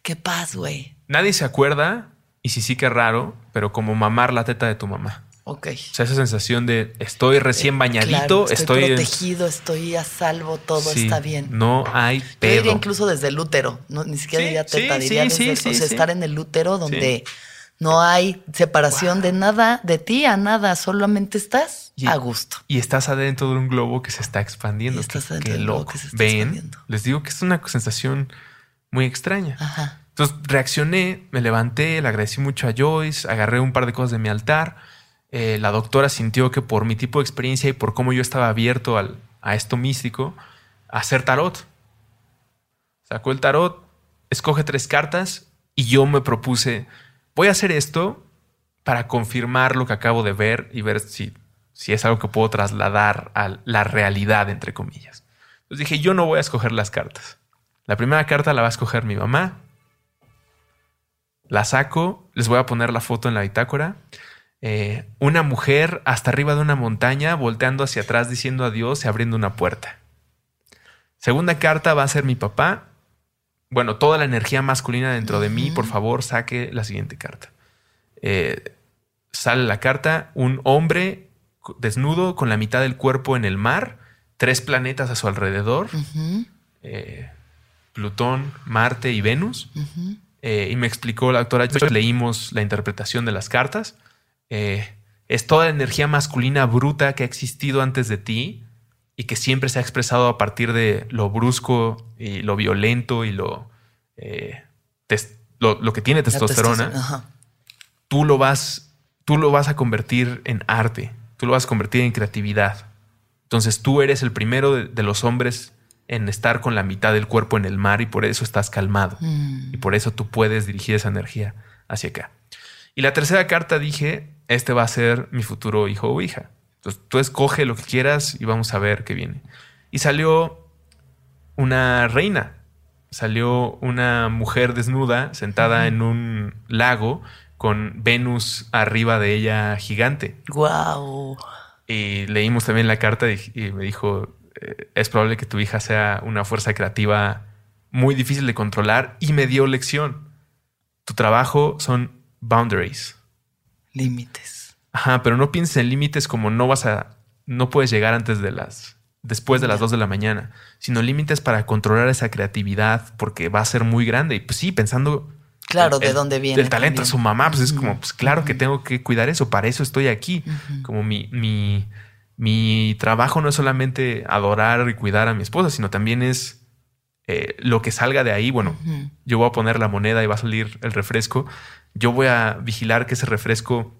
qué paz, güey. Nadie se acuerda y sí, sí que raro, pero como mamar la teta de tu mamá. Ok. O sea, esa sensación de estoy recién eh, bañadito, estoy, protegido, estoy a salvo, todo está bien. No hay pedo. Yo incluso desde el útero, no, ni siquiera diría teta, diría desde, o sea, estar en el útero donde no hay separación de nada, de ti a nada, solamente estás a gusto. Y estás adentro de un globo que se está expandiendo. Y estás adentro de un globo que se está Ven, les digo que es una sensación muy extraña. Ajá. Entonces reaccioné, me levanté, le agradecí mucho a Joyce, agarré un par de cosas de mi altar. Eh, la doctora sintió que por mi tipo de experiencia y por cómo yo estaba abierto al, a esto místico, hacer tarot. Sacó el tarot, escoge tres cartas y yo me propuse, voy a hacer esto para confirmar lo que acabo de ver y ver si, si es algo que puedo trasladar a la realidad, entre comillas. Entonces dije, yo no voy a escoger las cartas. La primera carta la va a escoger mi mamá, la saco, les voy a poner la foto en la bitácora. Eh, una mujer hasta arriba de una montaña, volteando hacia atrás, diciendo adiós y abriendo una puerta. Segunda carta va a ser mi papá. Bueno, toda la energía masculina dentro de mí, por favor, saque la siguiente carta. Eh, sale la carta, un hombre desnudo con la mitad del cuerpo en el mar, tres planetas a su alrededor, eh, Plutón, Marte y Venus. ujú. Eh, y me explicó la doctora, leímos la interpretación de las cartas. Eh, es toda la energía masculina bruta que ha existido antes de ti y que siempre se ha expresado a partir de lo brusco y lo violento y lo, eh, lo, lo que tiene testosterona. Tú lo vas, tú lo vas a convertir en arte, tú lo vas a convertir en creatividad. Entonces tú eres el primero de, de los hombres en estar con la mitad del cuerpo en el mar y por eso estás calmado. Mm. Y por eso tú puedes dirigir esa energía hacia acá. Y la tercera carta dije, este va a ser mi futuro hijo o hija. Entonces tú escoge lo que quieras y vamos a ver qué viene. Y salió una reina. Salió una mujer desnuda sentada en un lago con Venus arriba de ella gigante. Guau. Y leímos también la carta y, y me dijo, es probable que tu hija sea una fuerza creativa muy difícil de controlar y me dio lección. Tu trabajo son boundaries. Límites. Ajá, pero no pienses en límites como no vas a, no puedes llegar antes de las, después de las Ya. 2 de la mañana, sino límites para controlar esa creatividad porque va a ser muy grande. Y pues sí, pensando Claro, el- de dónde viene. El talento de su mamá, pues es como, pues claro que tengo que cuidar eso, para eso estoy aquí. Como mi, mi, mi trabajo no es solamente adorar y cuidar a mi esposa, sino también es eh, lo que salga de ahí. Bueno, yo voy a poner la moneda y va a salir el refresco. Yo voy a vigilar que ese refresco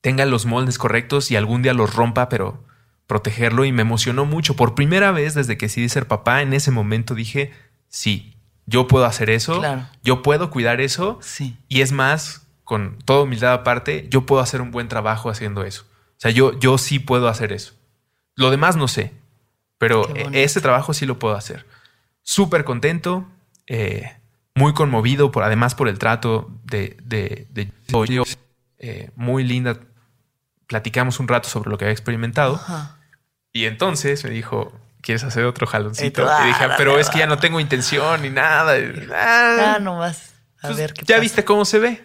tenga los moldes correctos y algún día los rompa, pero protegerlo. Y me emocionó mucho. Por primera vez desde que decidí ser papá, en ese momento dije, sí, yo puedo hacer eso, Claro. yo puedo cuidar eso. Sí. Y es más, con toda humildad aparte, yo puedo hacer un buen trabajo haciendo eso. O sea, yo, yo sí puedo hacer eso. Lo demás no sé, pero ese trabajo sí lo puedo hacer. Súper contento, eh, muy conmovido, por, además por el trato de, de, de yo, eh, muy linda. Platicamos un rato sobre lo que había experimentado. Ajá. Y entonces me dijo, ¿quieres hacer otro jaloncito? Y dije, "Ah, pero es que ya no va". tengo intención ni nada. Ah, Ah, nomás. A pues, ver qué ya pasa. viste cómo se ve.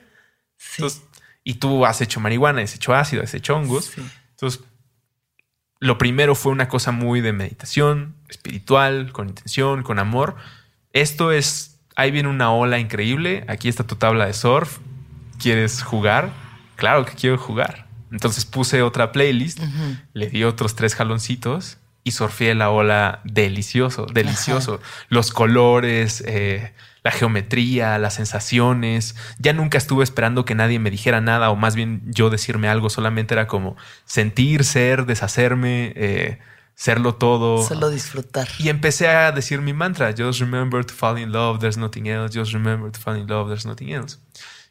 Sí. Entonces, y tú has hecho marihuana, has hecho ácido, has hecho hongos. Sí. Entonces, lo primero fue una cosa muy de meditación, espiritual, con intención, con amor. Esto es, ahí viene una ola increíble. Aquí está tu tabla de surf. ¿Quieres jugar? Claro que quiero jugar. Entonces puse otra playlist, le di otros tres jaloncitos y surfeé la ola delicioso, delicioso. Los colores, eh, la geometría, las sensaciones. Ya nunca estuve esperando que nadie me dijera nada o más bien yo decirme algo. Solamente era como sentir, ser, deshacerme, eh, serlo todo. Solo disfrutar. Y empecé a decir mi mantra, just remember to fall in love, there's nothing else, just remember to fall in love, there's nothing else.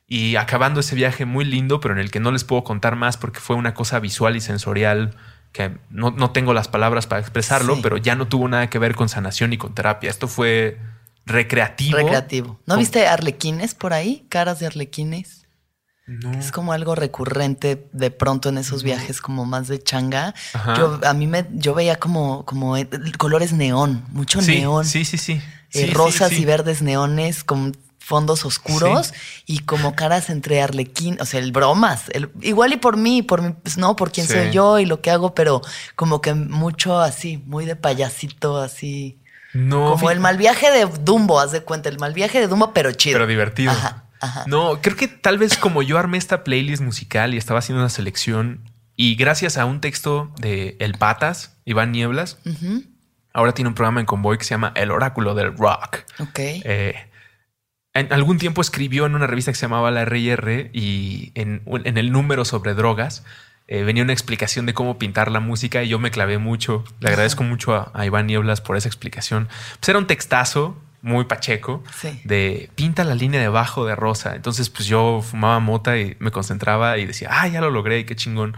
Y acabando ese viaje muy lindo, pero en el que no les puedo contar más porque fue una cosa visual y sensorial que no, no tengo las palabras para expresarlo, Sí. pero ya no tuvo nada que ver con sanación y con terapia. Esto fue recreativo. Recreativo. ¿No viste arlequines por ahí? Caras de arlequines. No. Es como algo recurrente de pronto en esos viajes como más de changa. Ajá. Yo a mí me yo veía como como eh, colores neón, mucho sí, neón, sí, sí, sí. eh, Sí, rosas sí. y verdes neones con fondos oscuros y como caras entre arlequín, o sea, el bromas, el, igual y por mí, por mí, pues no, por quién soy yo y lo que hago, pero como que mucho así, muy de payasito, así. No, como el mal viaje de Dumbo, haz de cuenta, el mal viaje de Dumbo, pero chido. Pero divertido. Ajá, ajá. No, creo que tal vez como yo armé esta playlist musical y estaba haciendo una selección y gracias a un texto de El Patas, Iván Nieblas, ahora tiene un programa en Convoy que se llama El Oráculo del Rock. Ok. Eh, en algún tiempo escribió en una revista que se llamaba La R&R y en, en el número sobre drogas eh, venía una explicación de cómo pintar la música y yo me clavé mucho. Le agradezco mucho a, a Iván Nieblas por esa explicación. Pues era un textazo muy pacheco Sí. de pinta la línea de abajo de rosa. Entonces, pues yo fumaba mota y me concentraba y decía, ah, ya lo logré, y qué chingón.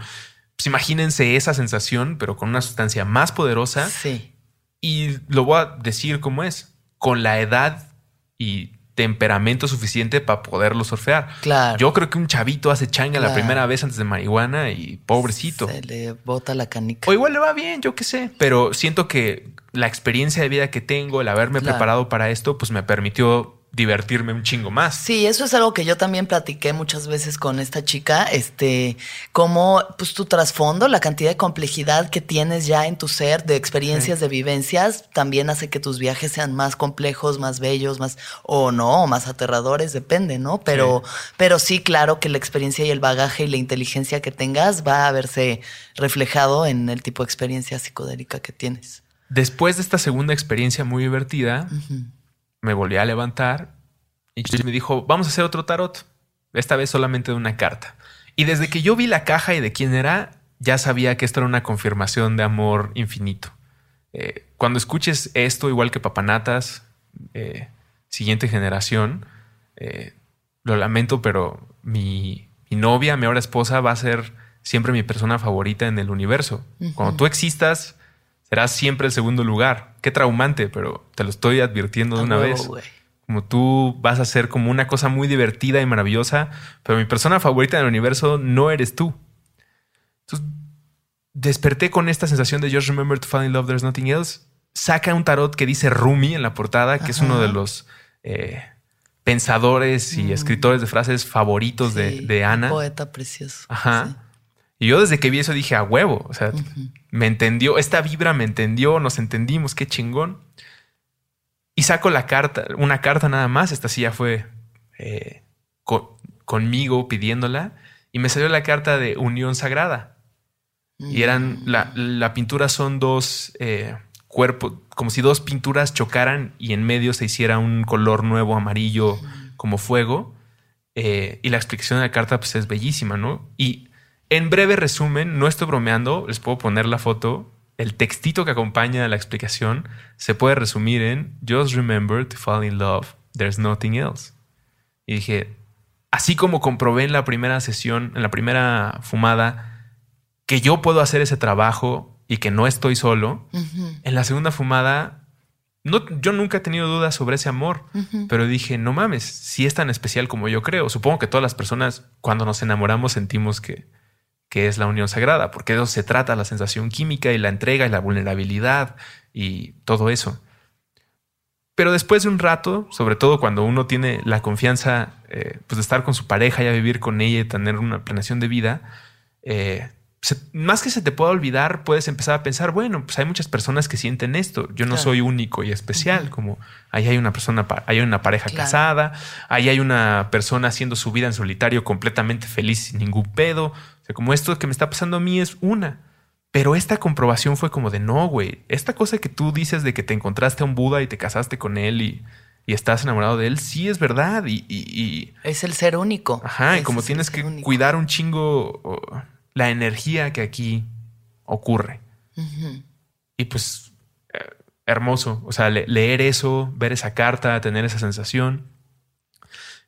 Pues imagínense esa sensación, pero con una sustancia más poderosa. Sí. Y lo voy a decir como es, con la edad y temperamento suficiente para poderlo surfear. Claro. Yo creo que un chavito hace changa la primera vez antes de marihuana y pobrecito. Se le bota la canica. O igual le va bien, yo qué sé. Pero siento que la experiencia de vida que tengo, el haberme Claro. preparado para esto, pues me permitió divertirme un chingo más. Sí, eso es algo que yo también platiqué muchas veces con esta chica, este, como pues tu trasfondo, la cantidad de complejidad que tienes ya en tu ser, de experiencias, de vivencias, también hace que tus viajes sean más complejos, más bellos, más, o no, más aterradores, depende, ¿no? Pero, sí. pero sí, claro que la experiencia y el bagaje y la inteligencia que tengas va a verse reflejado en el tipo de experiencia psicodélica que tienes. Después de esta segunda experiencia muy divertida, uh -huh me volví a levantar y me dijo, vamos a hacer otro tarot, esta vez solamente de una carta. Y desde que yo vi la caja y de quién era, ya sabía que esto era una confirmación de amor infinito. Eh, cuando escuches esto, igual que Papanatas, eh, siguiente generación, eh, lo lamento, pero mi, mi, novia, mi ahora esposa, va a ser siempre mi persona favorita en el universo. Uh -huh. Cuando tú existas, serás siempre el segundo lugar. Qué traumante, pero te lo estoy advirtiendo de una vez. Como tú vas a ser como una cosa muy divertida y maravillosa, pero mi persona favorita del universo no eres tú. Entonces, desperté con esta sensación de Just remember to fall in love, there's nothing else. Saca un tarot que dice Rumi en la portada, que es uno de los eh, pensadores y mm. escritores de frases favoritos sí, de, de, Ana. Un poeta precioso. Ajá. Sí. Y yo desde que vi eso dije a huevo. O sea, uh -huh. me entendió. Esta vibra me entendió, nos entendimos, qué chingón. Y saco la carta, una carta nada más. Esta sí ya fue eh, con, conmigo pidiéndola. Y me salió la carta de Unión Sagrada. Uh -huh. Y eran, la, la, pintura son dos eh, cuerpos, como si dos pinturas chocaran y en medio se hiciera un color nuevo, amarillo, uh -huh. como fuego. Eh, y la explicación de la carta pues es bellísima, ¿no? Y en breve resumen, no estoy bromeando, les puedo poner la foto. El textito que acompaña a la explicación se puede resumir en Just remember to fall in love, there's nothing else. Y dije, así como comprobé en la primera sesión, en la primera fumada, que yo puedo hacer ese trabajo y que no estoy solo, uh -huh. en la segunda fumada, no, yo nunca he tenido dudas sobre ese amor, uh -huh. pero dije, no mames, si es tan especial como yo creo. Supongo que todas las personas, cuando nos enamoramos, sentimos que, que es la unión sagrada, porque de eso se trata la sensación química y la entrega y la vulnerabilidad y todo eso. Pero después de un rato, sobre todo cuando uno tiene la confianza eh, pues de estar con su pareja y a vivir con ella y tener una planeación de vida, eh, se, más que se te pueda olvidar, puedes empezar a pensar, bueno, pues hay muchas personas que sienten esto. Yo no claro. soy único y especial, uh -huh. como ahí hay una persona, hay una pareja claro. casada, ahí hay una persona haciendo su vida en solitario completamente feliz sin ningún pedo. Sea, como esto que me está pasando a mí es una. Pero esta comprobación fue como de no, güey. Esta cosa que tú dices de que te encontraste a un Buda y te casaste con él y, y estás enamorado de él, sí es verdad. Y, y, y... es el ser único. Ajá, y como tienes que único. cuidar un chingo oh, la energía que aquí ocurre. Uh -huh. Y pues, eh, hermoso. O sea, le leer eso, ver esa carta, tener esa sensación,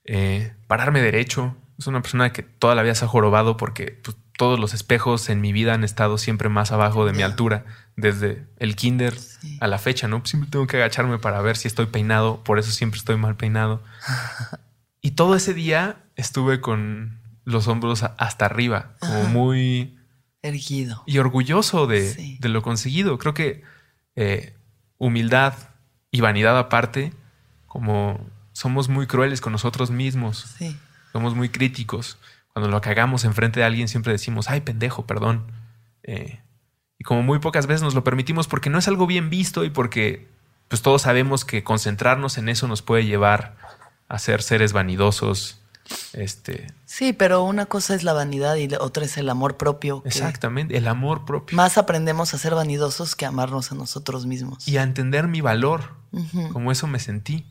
eh, pararme derecho. Es una persona que toda la vida se ha jorobado porque pues, todos los espejos en mi vida han estado siempre más abajo de mi altura, desde el kinder sí. a la fecha, ¿no? Siempre tengo que agacharme para ver si estoy peinado, por eso siempre estoy mal peinado. y todo ese día estuve con los hombros hasta arriba, como Ajá. muy erguido y orgulloso de, sí. de lo conseguido. Creo que eh, humildad y vanidad aparte, como somos muy crueles con nosotros mismos, sí. Somos muy críticos. Cuando lo cagamos enfrente de alguien siempre decimos, ay pendejo, perdón. Eh, y como muy pocas veces nos lo permitimos porque no es algo bien visto y porque pues todos sabemos que concentrarnos en eso nos puede llevar a ser seres vanidosos, este. Sí, pero una cosa es la vanidad y otra es el amor propio. Exactamente, el amor propio. Más aprendemos a ser vanidosos que a amarnos a nosotros mismos. Y a entender mi valor, uh -huh. como eso me sentí.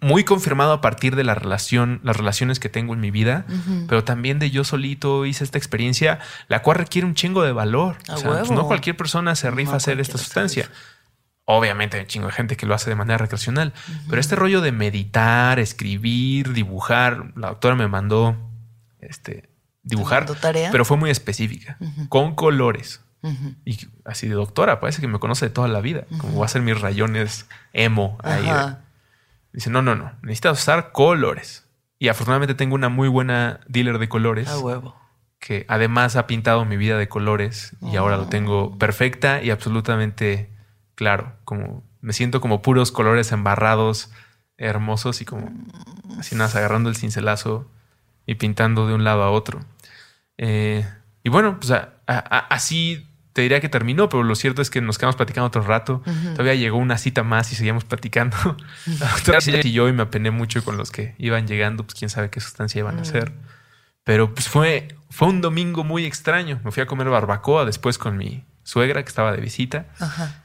Muy confirmado a partir de la relación, las relaciones que tengo en mi vida, uh -huh. pero también de yo solito hice esta experiencia, la cual requiere un chingo de valor. O sea, pues no cualquier persona se rifa no a hacer esta sustancia. Obviamente hay un chingo de gente que lo hace de manera recreacional, uh -huh. pero este rollo de meditar, escribir, dibujar, la doctora me mandó este dibujar, tarea? pero fue muy específica, uh -huh. con colores. Y así de doctora, parece que me conoce de toda la vida, como va a ser mis rayones emo ahí. Dice, no, no, no, necesitas usar colores. Y afortunadamente tengo una muy buena dealer de colores. A huevo. Que además ha pintado mi vida de colores y ahora lo tengo perfecta y absolutamente claro. Como me siento como puros colores embarrados hermosos y como así nada, agarrando el cincelazo y pintando de un lado a otro. Eh, y bueno, pues así te diría que terminó, pero lo cierto es que nos quedamos platicando otro rato. Todavía llegó una cita más y seguíamos platicando. y yo y me apené mucho con los que iban llegando, pues quién sabe qué sustancia iban a hacer. Pero pues fue, fue un domingo muy extraño. Me fui a comer barbacoa después con mi suegra que estaba de visita.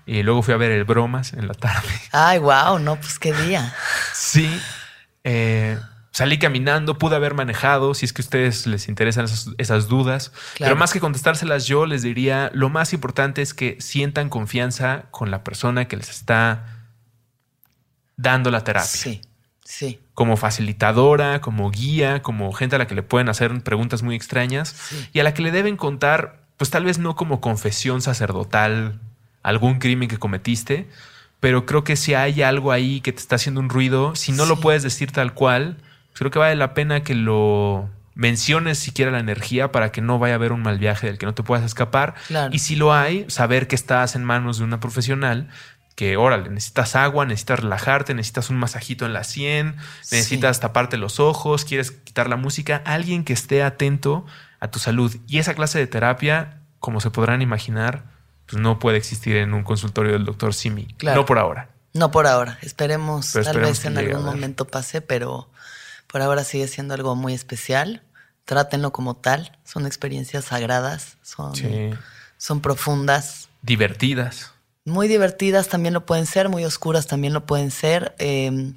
Y luego fui a ver el Bromas en la tarde. Ay, wow, no, pues qué día. sí. Eh, salí caminando, pude haber manejado, si es que a ustedes les interesan esas, dudas. Pero más que contestárselas yo, les diría, lo más importante es que sientan confianza con la persona que les está dando la terapia. Sí, sí. Como facilitadora, como guía, como gente a la que le pueden hacer preguntas muy extrañas y a la que le deben contar, pues tal vez no como confesión sacerdotal, algún crimen que cometiste, pero creo que si hay algo ahí que te está haciendo un ruido, si no lo puedes decir tal cual, creo que vale la pena que lo menciones siquiera la energía para que no vaya a haber un mal viaje del que no te puedas escapar. Y si lo hay, saber que estás en manos de una profesional que, órale, necesitas agua, necesitas relajarte, necesitas un masajito en la sien, necesitas taparte los ojos, quieres quitar la música, alguien que esté atento a tu salud. Y esa clase de terapia, como se podrán imaginar, pues no puede existir en un consultorio del doctor Simi. No por ahora. No por ahora. Esperemos, tal vez en algún momento pase, pero por ahora sigue siendo algo muy especial. Trátenlo como tal. Son experiencias sagradas, son, son profundas. Divertidas. Muy divertidas también lo pueden ser, muy oscuras también lo pueden ser. Em,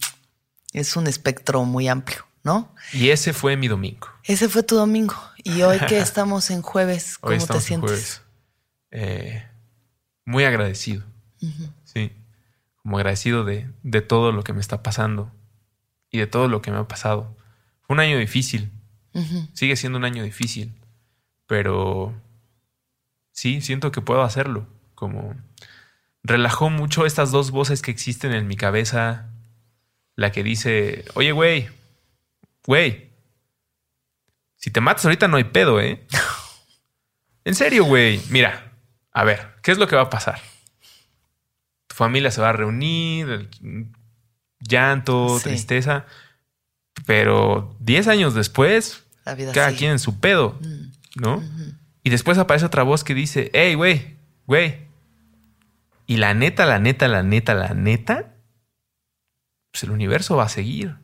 es un espectro muy amplio, ¿no? Y ese fue mi domingo. Ese fue tu domingo. Y hoy que estamos en jueves, ¿cómo te sientes? Eh, muy agradecido. Sí. Como agradecido de, de todo lo que me está pasando y de todo lo que me ha pasado. Fue un año difícil. Sigue siendo un año difícil. Pero sí, siento que puedo hacerlo. Como relajó mucho estas dos voces que existen en mi cabeza. La que dice, oye, güey, güey, si te matas ahorita no hay pedo, ¿eh? en serio, güey. Mira, a ver, ¿qué es lo que va a pasar? Tu familia se va a reunir, llanto, tristeza. Pero 10 años después, cada quien en su pedo, mm. ¿no? Y después aparece otra voz que dice, hey, güey, güey. Y la neta, la neta, la neta, la neta, pues el universo va a seguir.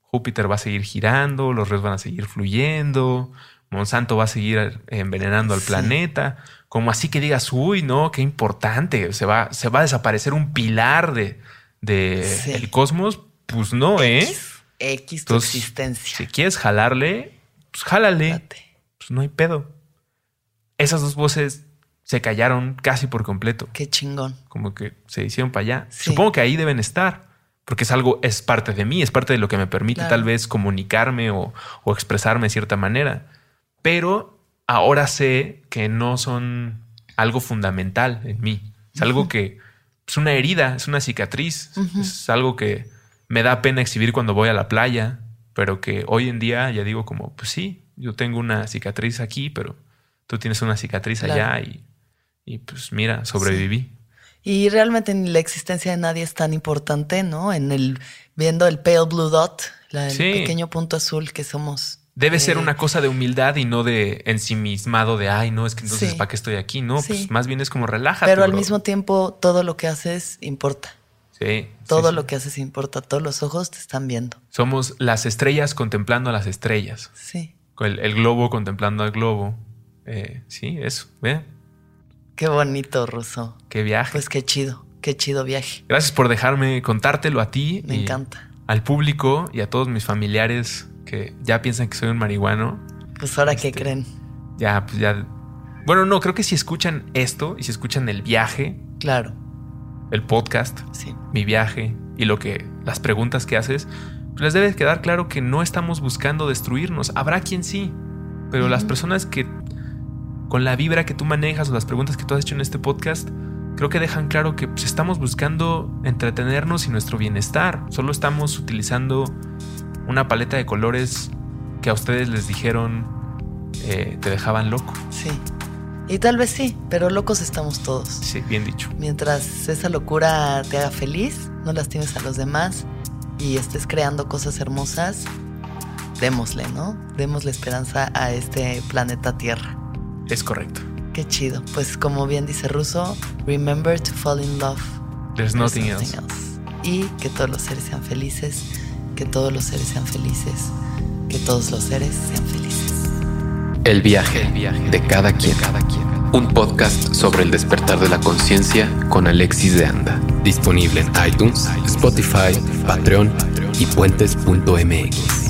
Júpiter va a seguir girando, los ríos van a seguir fluyendo, Monsanto va a seguir envenenando al planeta. Como así que digas, uy, no, qué importante, se va, se va a desaparecer un pilar de, de el cosmos, pues no, ¿eh? X tu existencia. Si quieres jalarle, pues jálale. Pues no hay pedo. Esas dos voces se callaron casi por completo. Qué chingón. Como que se hicieron para allá. Supongo que ahí deben estar, porque es algo, es parte de mí, es parte de lo que me permite tal vez comunicarme o, o expresarme de cierta manera. Pero ahora sé que no son algo fundamental en mí. Es algo que es una herida, es una cicatriz, es algo que me da pena exhibir cuando voy a la playa, pero que hoy en día ya digo como, pues sí, yo tengo una cicatriz aquí, pero tú tienes una cicatriz allá y, y, pues mira, sobreviví. Y realmente la existencia de nadie es tan importante, ¿no? En el viendo el pale blue dot, el pequeño punto azul que somos Debe ser una cosa de humildad y no de ensimismado de, ay, no, es que entonces, ¿para qué estoy aquí? No, pues más bien es como relájate. Pero al mismo tiempo, todo lo que haces importa. Sí. Todo lo que haces importa. Todos los ojos te están viendo. Somos las estrellas contemplando a las estrellas. Sí. El, globo contemplando al globo. Eh, sí, eso. Qué bonito, Ruso. Qué viaje. Pues qué chido. Qué chido viaje. Gracias por dejarme contártelo a ti. Me encanta. Al público y a todos mis familiares que ya piensan que soy un marihuano. Pues ahora qué este, creen. Ya, pues ya. Bueno, no, creo que si escuchan esto y si escuchan el viaje. Claro. El podcast. Sí. Mi viaje y lo que. las preguntas que haces. Pues les debe quedar claro que no estamos buscando destruirnos. Habrá quien sí. Pero las personas que. con la vibra que tú manejas o las preguntas que tú has hecho en este podcast. Creo que dejan claro que pues, estamos buscando entretenernos y nuestro bienestar. Solo estamos utilizando una paleta de colores que a ustedes les dijeron eh, te dejaban loco. Sí. Y tal vez sí, pero locos estamos todos. Sí, bien dicho. Mientras esa locura te haga feliz, no lastimes a los demás, y estés creando cosas hermosas, démosle, ¿no? Démosle esperanza a este planeta Tierra. Es correcto. Qué chido. Pues como bien dice Russo, remember to fall in love. There's nothing, There's else. Y que todos los seres sean felices, que todos los seres sean felices, que todos los seres sean felices. El viaje, de cada quien. Un podcast sobre el despertar de la conciencia con Alexis de Anda. Disponible en iTunes, Spotify, Patreon y puentes.mx.